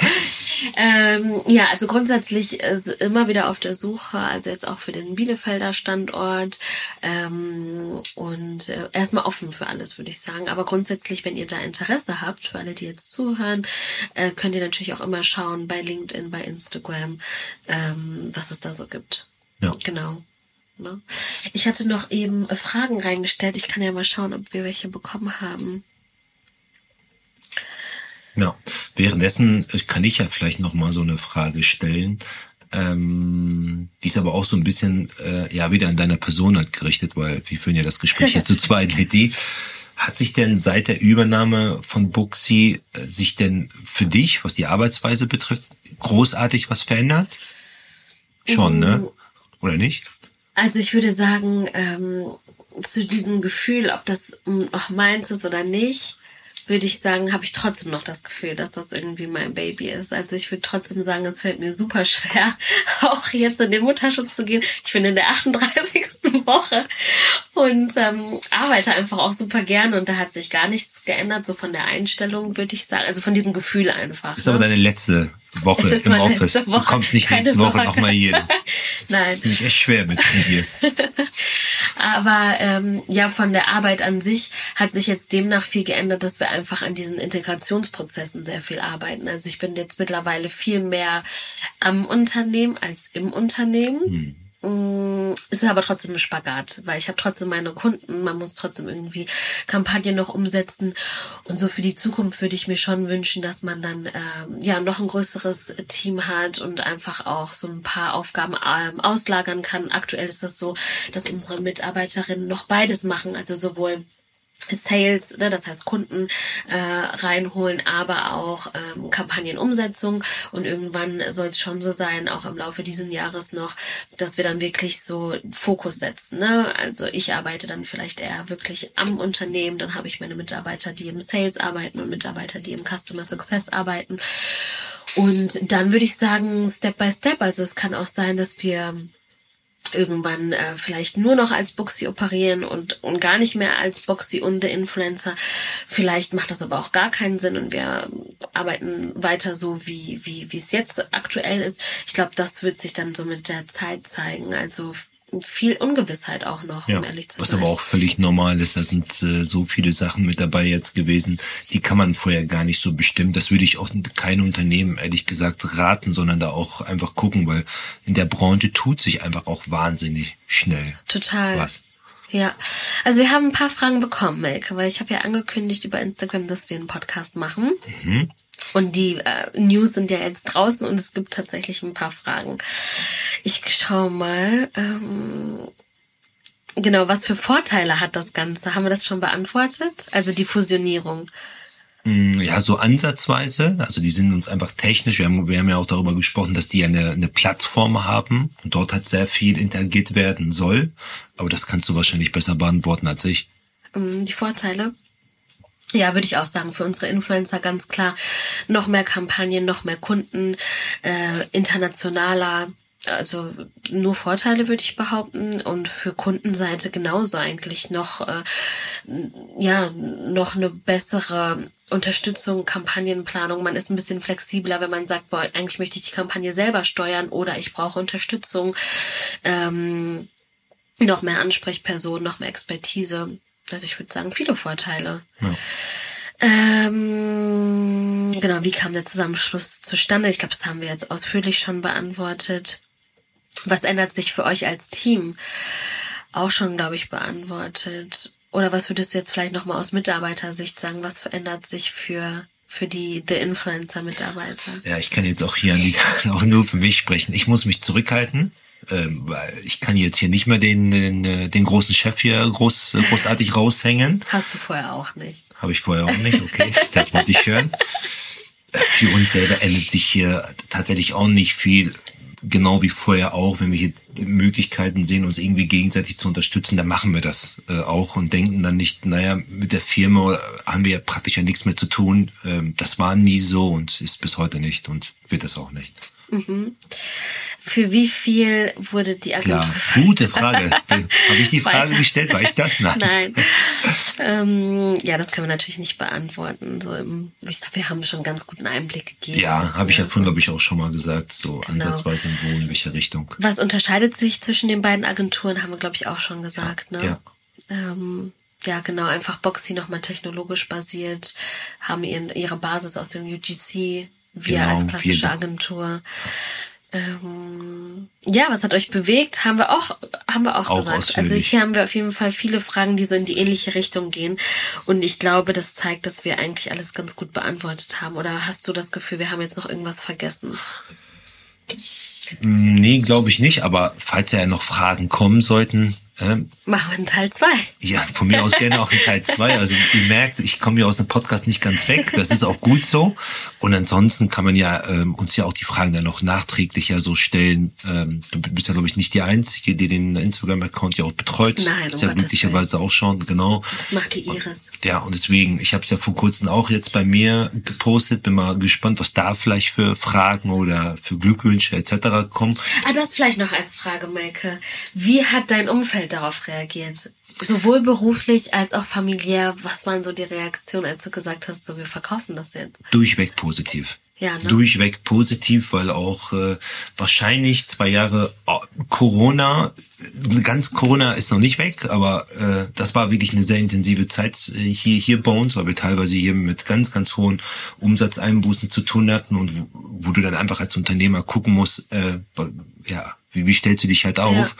ähm, ja, also grundsätzlich immer wieder auf der Suche, also jetzt auch für den Bielefelder Standort ähm, und äh, erstmal offen für alles, würde ich sagen. Aber grundsätzlich, wenn ihr da Interesse habt, für alle, die jetzt zuhören, äh, könnt ihr natürlich auch immer schauen bei LinkedIn, bei Instagram, ähm, was es da so gibt. Ja. Genau. Ne? Ich hatte noch eben Fragen reingestellt. Ich kann ja mal schauen, ob wir welche bekommen haben. Ja, währenddessen kann ich ja vielleicht noch mal so eine Frage stellen. Ähm, die ist aber auch so ein bisschen äh, ja wieder an deiner Person halt gerichtet, weil wir führen ja das Gespräch jetzt zu zweit die. Hat sich denn seit der Übernahme von Buxi äh, sich denn für dich, was die Arbeitsweise betrifft, großartig was verändert? Schon, ne? Mm. Oder nicht? Also ich würde sagen, ähm, zu diesem Gefühl, ob das noch meins ist oder nicht, würde ich sagen, habe ich trotzdem noch das Gefühl, dass das irgendwie mein Baby ist. Also ich würde trotzdem sagen, es fällt mir super schwer, auch jetzt in den Mutterschutz zu gehen. Ich bin in der 38. Woche und ähm, arbeite einfach auch super gerne und da hat sich gar nichts geändert, so von der Einstellung, würde ich sagen. Also von diesem Gefühl einfach. Das ist ne? aber deine letzte Woche im Office. Woche. Du kommst nicht Keine nächste Woche nochmal hier. Nein. Das finde ich echt schwer mit dir. Aber ähm, ja, von der Arbeit an sich hat sich jetzt demnach viel geändert, dass wir einfach an diesen Integrationsprozessen sehr viel arbeiten. Also ich bin jetzt mittlerweile viel mehr am Unternehmen als im Unternehmen. Hm. Mm, ist aber trotzdem ein Spagat, weil ich habe trotzdem meine Kunden, man muss trotzdem irgendwie Kampagnen noch umsetzen und so für die Zukunft würde ich mir schon wünschen, dass man dann ähm, ja noch ein größeres Team hat und einfach auch so ein paar Aufgaben ähm, auslagern kann. Aktuell ist das so, dass unsere Mitarbeiterinnen noch beides machen, also sowohl Sales, ne, das heißt Kunden äh, reinholen, aber auch ähm, Kampagnenumsetzung. Und irgendwann soll es schon so sein, auch im Laufe dieses Jahres noch, dass wir dann wirklich so Fokus setzen. Ne? Also ich arbeite dann vielleicht eher wirklich am Unternehmen, dann habe ich meine Mitarbeiter, die im Sales arbeiten und Mitarbeiter, die im Customer Success arbeiten. Und dann würde ich sagen, Step by Step. Also es kann auch sein, dass wir irgendwann äh, vielleicht nur noch als Boxy operieren und, und gar nicht mehr als Boxy und The Influencer. Vielleicht macht das aber auch gar keinen Sinn und wir arbeiten weiter so, wie, wie, wie es jetzt aktuell ist. Ich glaube, das wird sich dann so mit der Zeit zeigen. Also viel Ungewissheit auch noch, ja, um ehrlich zu was sein. Was aber auch völlig normal ist. Da sind äh, so viele Sachen mit dabei jetzt gewesen, die kann man vorher gar nicht so bestimmen. Das würde ich auch kein Unternehmen, ehrlich gesagt, raten, sondern da auch einfach gucken, weil in der Branche tut sich einfach auch wahnsinnig schnell. Total. Was. Ja, also wir haben ein paar Fragen bekommen, Melke, weil ich habe ja angekündigt über Instagram, dass wir einen Podcast machen. Mhm. Und die äh, News sind ja jetzt draußen und es gibt tatsächlich ein paar Fragen. Ich schau mal. Ähm, genau, was für Vorteile hat das Ganze? Haben wir das schon beantwortet? Also die Fusionierung. Mm, ja, so ansatzweise. Also die sind uns einfach technisch. Wir haben, wir haben ja auch darüber gesprochen, dass die eine, eine Plattform haben und dort halt sehr viel interagiert werden soll. Aber das kannst du wahrscheinlich besser beantworten als ich. Mm, die Vorteile? Ja, würde ich auch sagen, für unsere Influencer ganz klar noch mehr Kampagnen, noch mehr Kunden, äh, internationaler, also nur Vorteile würde ich behaupten und für Kundenseite genauso eigentlich noch äh, ja noch eine bessere Unterstützung, Kampagnenplanung. Man ist ein bisschen flexibler, wenn man sagt, boah, eigentlich möchte ich die Kampagne selber steuern oder ich brauche Unterstützung. Ähm, noch mehr Ansprechpersonen, noch mehr Expertise also ich würde sagen, viele Vorteile. Ja. Ähm, genau, wie kam der Zusammenschluss zustande? Ich glaube, das haben wir jetzt ausführlich schon beantwortet. Was ändert sich für euch als Team? Auch schon, glaube ich, beantwortet. Oder was würdest du jetzt vielleicht nochmal aus Mitarbeitersicht sagen? Was verändert sich für für die The Influencer Mitarbeiter? Ja, ich kann jetzt auch hier auch nur für mich sprechen. Ich muss mich zurückhalten ich kann jetzt hier nicht mehr den, den, äh, den großen Chef hier groß, äh, großartig raushängen. Hast du vorher auch nicht. Habe ich vorher auch nicht, okay, das wollte ich hören. Für uns selber ändert sich hier tatsächlich auch nicht viel. Genau wie vorher auch, wenn wir hier Möglichkeiten sehen, uns irgendwie gegenseitig zu unterstützen, dann machen wir das äh, auch und denken dann nicht, naja, mit der Firma haben wir ja praktisch ja nichts mehr zu tun. Ähm, das war nie so und ist bis heute nicht und wird es auch nicht. Mhm. Für wie viel wurde die Agentur? Klar, gute Frage. Habe ich die Frage gestellt? War ich das? Nein. Nein. ähm, ja, das können wir natürlich nicht beantworten. So im, ich glaube, wir haben schon einen ganz guten Einblick gegeben. Ja, habe ich ja vorhin, glaube ich, auch schon mal gesagt, so genau. ansatzweise in wo, in welche Richtung. Was unterscheidet sich zwischen den beiden Agenturen, haben wir, glaube ich, auch schon gesagt. Ne? Ja. Ähm, ja, genau, einfach Boxy nochmal technologisch basiert, haben ihren, ihre Basis aus dem UGC, wir genau, als klassische Agentur. Ähm, ja, was hat euch bewegt? Haben wir auch, haben wir auch, auch gesagt. Also hier haben wir auf jeden Fall viele Fragen, die so in die ähnliche Richtung gehen. Und ich glaube, das zeigt, dass wir eigentlich alles ganz gut beantwortet haben. Oder hast du das Gefühl, wir haben jetzt noch irgendwas vergessen? Nee, glaube ich nicht. Aber falls ja noch Fragen kommen sollten, ähm, Machen wir einen Teil zwei. Ja, von mir aus gerne auch einen Teil zwei. Also ihr merkt, ich komme ja aus dem Podcast nicht ganz weg. Das ist auch gut so. Und ansonsten kann man ja ähm, uns ja auch die Fragen dann noch nachträglich ja so stellen. Ähm, du bist ja, glaube ich, nicht die Einzige, die den Instagram-Account ja auch betreut. Nein, ist ja glücklicherweise auch schon, genau. Das macht die Iris. Und, ja, und deswegen, ich habe es ja vor kurzem auch jetzt bei mir gepostet. Bin mal gespannt, was da vielleicht für Fragen oder für Glückwünsche etc. kommen. Ah, das vielleicht noch als Frage, Maike. Wie hat dein Umfeld darauf reagiert? Sowohl beruflich als auch familiär. Was waren so die Reaktionen, als du gesagt hast, so wir verkaufen das jetzt? Durchweg positiv. Ja, ne? Durchweg positiv, weil auch äh, wahrscheinlich zwei Jahre oh, Corona, ganz Corona ist noch nicht weg, aber äh, das war wirklich eine sehr intensive Zeit äh, hier, hier bei uns, weil wir teilweise hier mit ganz, ganz hohen Umsatzeinbußen zu tun hatten und wo, wo du dann einfach als Unternehmer gucken musst, äh, ja, wie, wie stellst du dich halt auf? Ja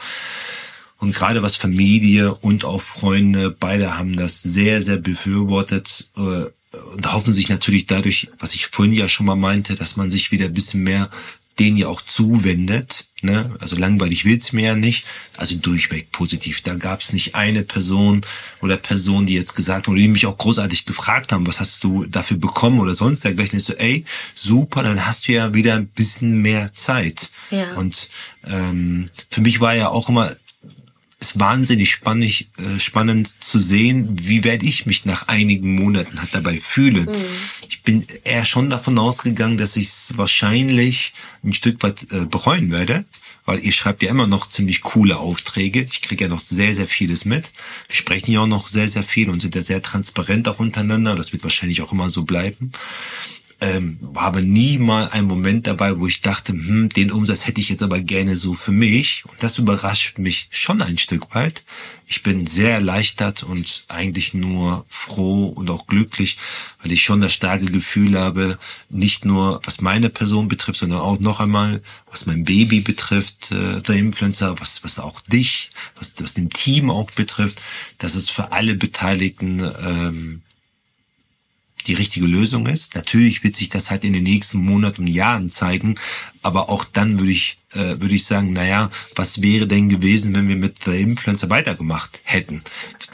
und gerade was Familie und auch Freunde, beide haben das sehr, sehr befürwortet äh, und hoffen sich natürlich dadurch, was ich vorhin ja schon mal meinte, dass man sich wieder ein bisschen mehr denen ja auch zuwendet. Ne? Also langweilig will's mir ja nicht. Also durchweg positiv. Da gab's nicht eine Person oder Person, die jetzt gesagt haben oder die mich auch großartig gefragt haben, was hast du dafür bekommen oder sonst dergleichen. Ist so, ey, super, dann hast du ja wieder ein bisschen mehr Zeit. Ja. Und ähm, für mich war ja auch immer ist wahnsinnig spannend, äh, spannend zu sehen, wie werde ich mich nach einigen Monaten halt dabei fühlen. Mhm. Ich bin eher schon davon ausgegangen, dass ich es wahrscheinlich ein Stück weit äh, bereuen werde, weil ihr schreibt ja immer noch ziemlich coole Aufträge. Ich kriege ja noch sehr, sehr vieles mit. Wir sprechen ja auch noch sehr, sehr viel und sind ja sehr transparent auch untereinander. Das wird wahrscheinlich auch immer so bleiben ähm, aber nie mal ein Moment dabei, wo ich dachte, hm, den Umsatz hätte ich jetzt aber gerne so für mich. Und das überrascht mich schon ein Stück weit. Ich bin sehr erleichtert und eigentlich nur froh und auch glücklich, weil ich schon das starke Gefühl habe, nicht nur was meine Person betrifft, sondern auch noch einmal, was mein Baby betrifft, äh, der Influencer, was, was auch dich, was, was dem Team auch betrifft, dass es für alle Beteiligten ähm, die richtige Lösung ist. Natürlich wird sich das halt in den nächsten Monaten und Jahren zeigen, aber auch dann würde ich äh, würde ich sagen, naja, was wäre denn gewesen, wenn wir mit The Influencer weitergemacht hätten?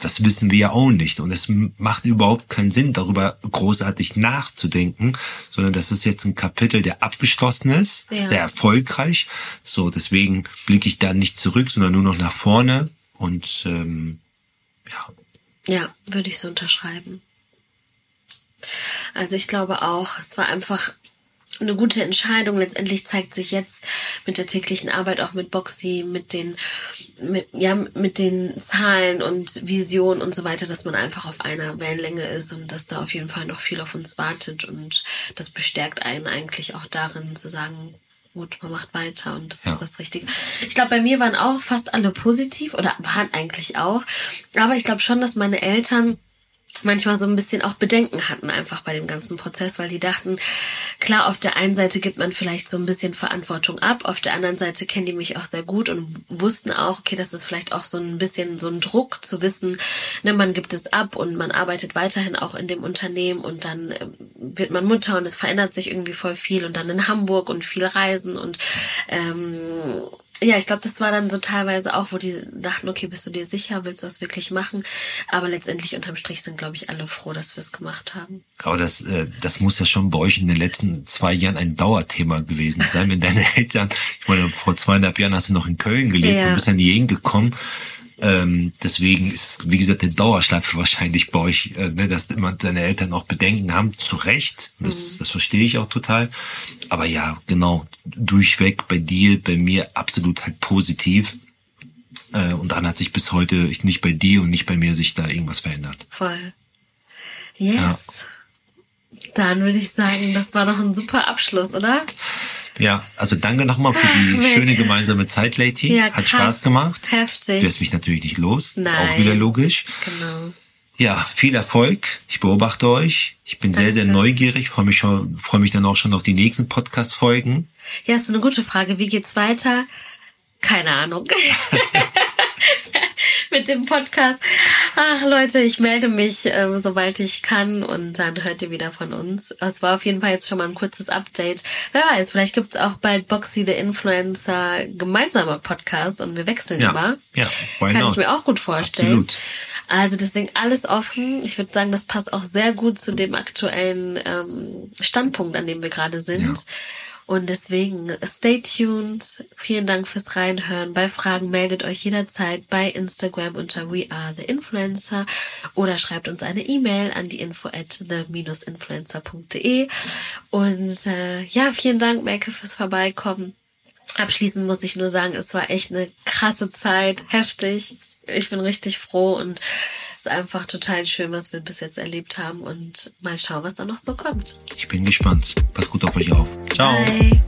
Das wissen wir ja auch nicht. Und es macht überhaupt keinen Sinn, darüber großartig nachzudenken, sondern das ist jetzt ein Kapitel, der abgeschlossen ist, ja. sehr erfolgreich. So, deswegen blicke ich da nicht zurück, sondern nur noch nach vorne. Und ähm, ja. Ja, würde ich so unterschreiben. Also ich glaube auch, es war einfach eine gute Entscheidung. Letztendlich zeigt sich jetzt mit der täglichen Arbeit auch mit Boxy, mit den, mit, ja, mit den Zahlen und Visionen und so weiter, dass man einfach auf einer Wellenlänge ist und dass da auf jeden Fall noch viel auf uns wartet und das bestärkt einen eigentlich auch darin zu sagen, gut, man macht weiter und das ja. ist das Richtige. Ich glaube, bei mir waren auch fast alle positiv oder waren eigentlich auch, aber ich glaube schon, dass meine Eltern manchmal so ein bisschen auch Bedenken hatten einfach bei dem ganzen Prozess, weil die dachten, klar, auf der einen Seite gibt man vielleicht so ein bisschen Verantwortung ab, auf der anderen Seite kennen die mich auch sehr gut und wussten auch, okay, das ist vielleicht auch so ein bisschen so ein Druck zu wissen, ne, man gibt es ab und man arbeitet weiterhin auch in dem Unternehmen und dann äh, wird man Mutter und es verändert sich irgendwie voll viel und dann in Hamburg und viel Reisen und ähm, ja, ich glaube, das war dann so teilweise auch, wo die dachten, okay, bist du dir sicher, willst du das wirklich machen? Aber letztendlich unterm Strich sind, glaube ich, alle froh, dass wir es gemacht haben. Aber das, äh, das muss ja schon bei euch in den letzten zwei Jahren ein Dauerthema gewesen sein, wenn deine Eltern, ich meine, vor zweieinhalb Jahren hast du noch in Köln gelebt ja. und bist dann hierhin gekommen. Ähm, deswegen ist, wie gesagt, der Dauerschleife wahrscheinlich bei euch, äh, ne, dass immer deine Eltern auch Bedenken haben, zu Recht. Das, mhm. das verstehe ich auch total. Aber ja, genau, durchweg bei dir, bei mir absolut halt positiv. Äh, und dann hat sich bis heute nicht bei dir und nicht bei mir sich da irgendwas verändert. Voll. Yes. Ja. Dann würde ich sagen, das war doch ein super Abschluss, oder? Ja, also danke nochmal für die Ach, schöne gemeinsame Zeit, Lady. Ja, Hat krass, Spaß gemacht. Heftig. Du lässt mich natürlich nicht los. Nein. Auch wieder logisch. Genau. Ja, viel Erfolg. Ich beobachte euch. Ich bin Danke. sehr, sehr neugierig. Freue mich schon, freue mich dann auch schon auf die nächsten Podcast-Folgen. Ja, ist eine gute Frage. Wie geht's weiter? Keine Ahnung. mit dem Podcast. Ach Leute, ich melde mich, äh, sobald ich kann und dann hört ihr wieder von uns. Es war auf jeden Fall jetzt schon mal ein kurzes Update. Wer weiß, vielleicht gibt's auch bald Boxy the Influencer gemeinsamer Podcast und wir wechseln ja. immer. Ja, why Kann not? ich mir auch gut vorstellen. Absolut. Also deswegen alles offen. Ich würde sagen, das passt auch sehr gut zu dem aktuellen ähm, Standpunkt, an dem wir gerade sind. Ja. Und deswegen stay tuned. Vielen Dank fürs Reinhören. Bei Fragen meldet euch jederzeit bei Instagram unter We Are the Influencer oder schreibt uns eine E-Mail an die info at the-influencer.de. Und äh, ja, vielen Dank, Melke, fürs Vorbeikommen. Abschließend muss ich nur sagen, es war echt eine krasse Zeit, heftig. Ich bin richtig froh und ist einfach total schön, was wir bis jetzt erlebt haben und mal schauen, was da noch so kommt. Ich bin gespannt. Pass gut auf euch auf. Ciao. Bye.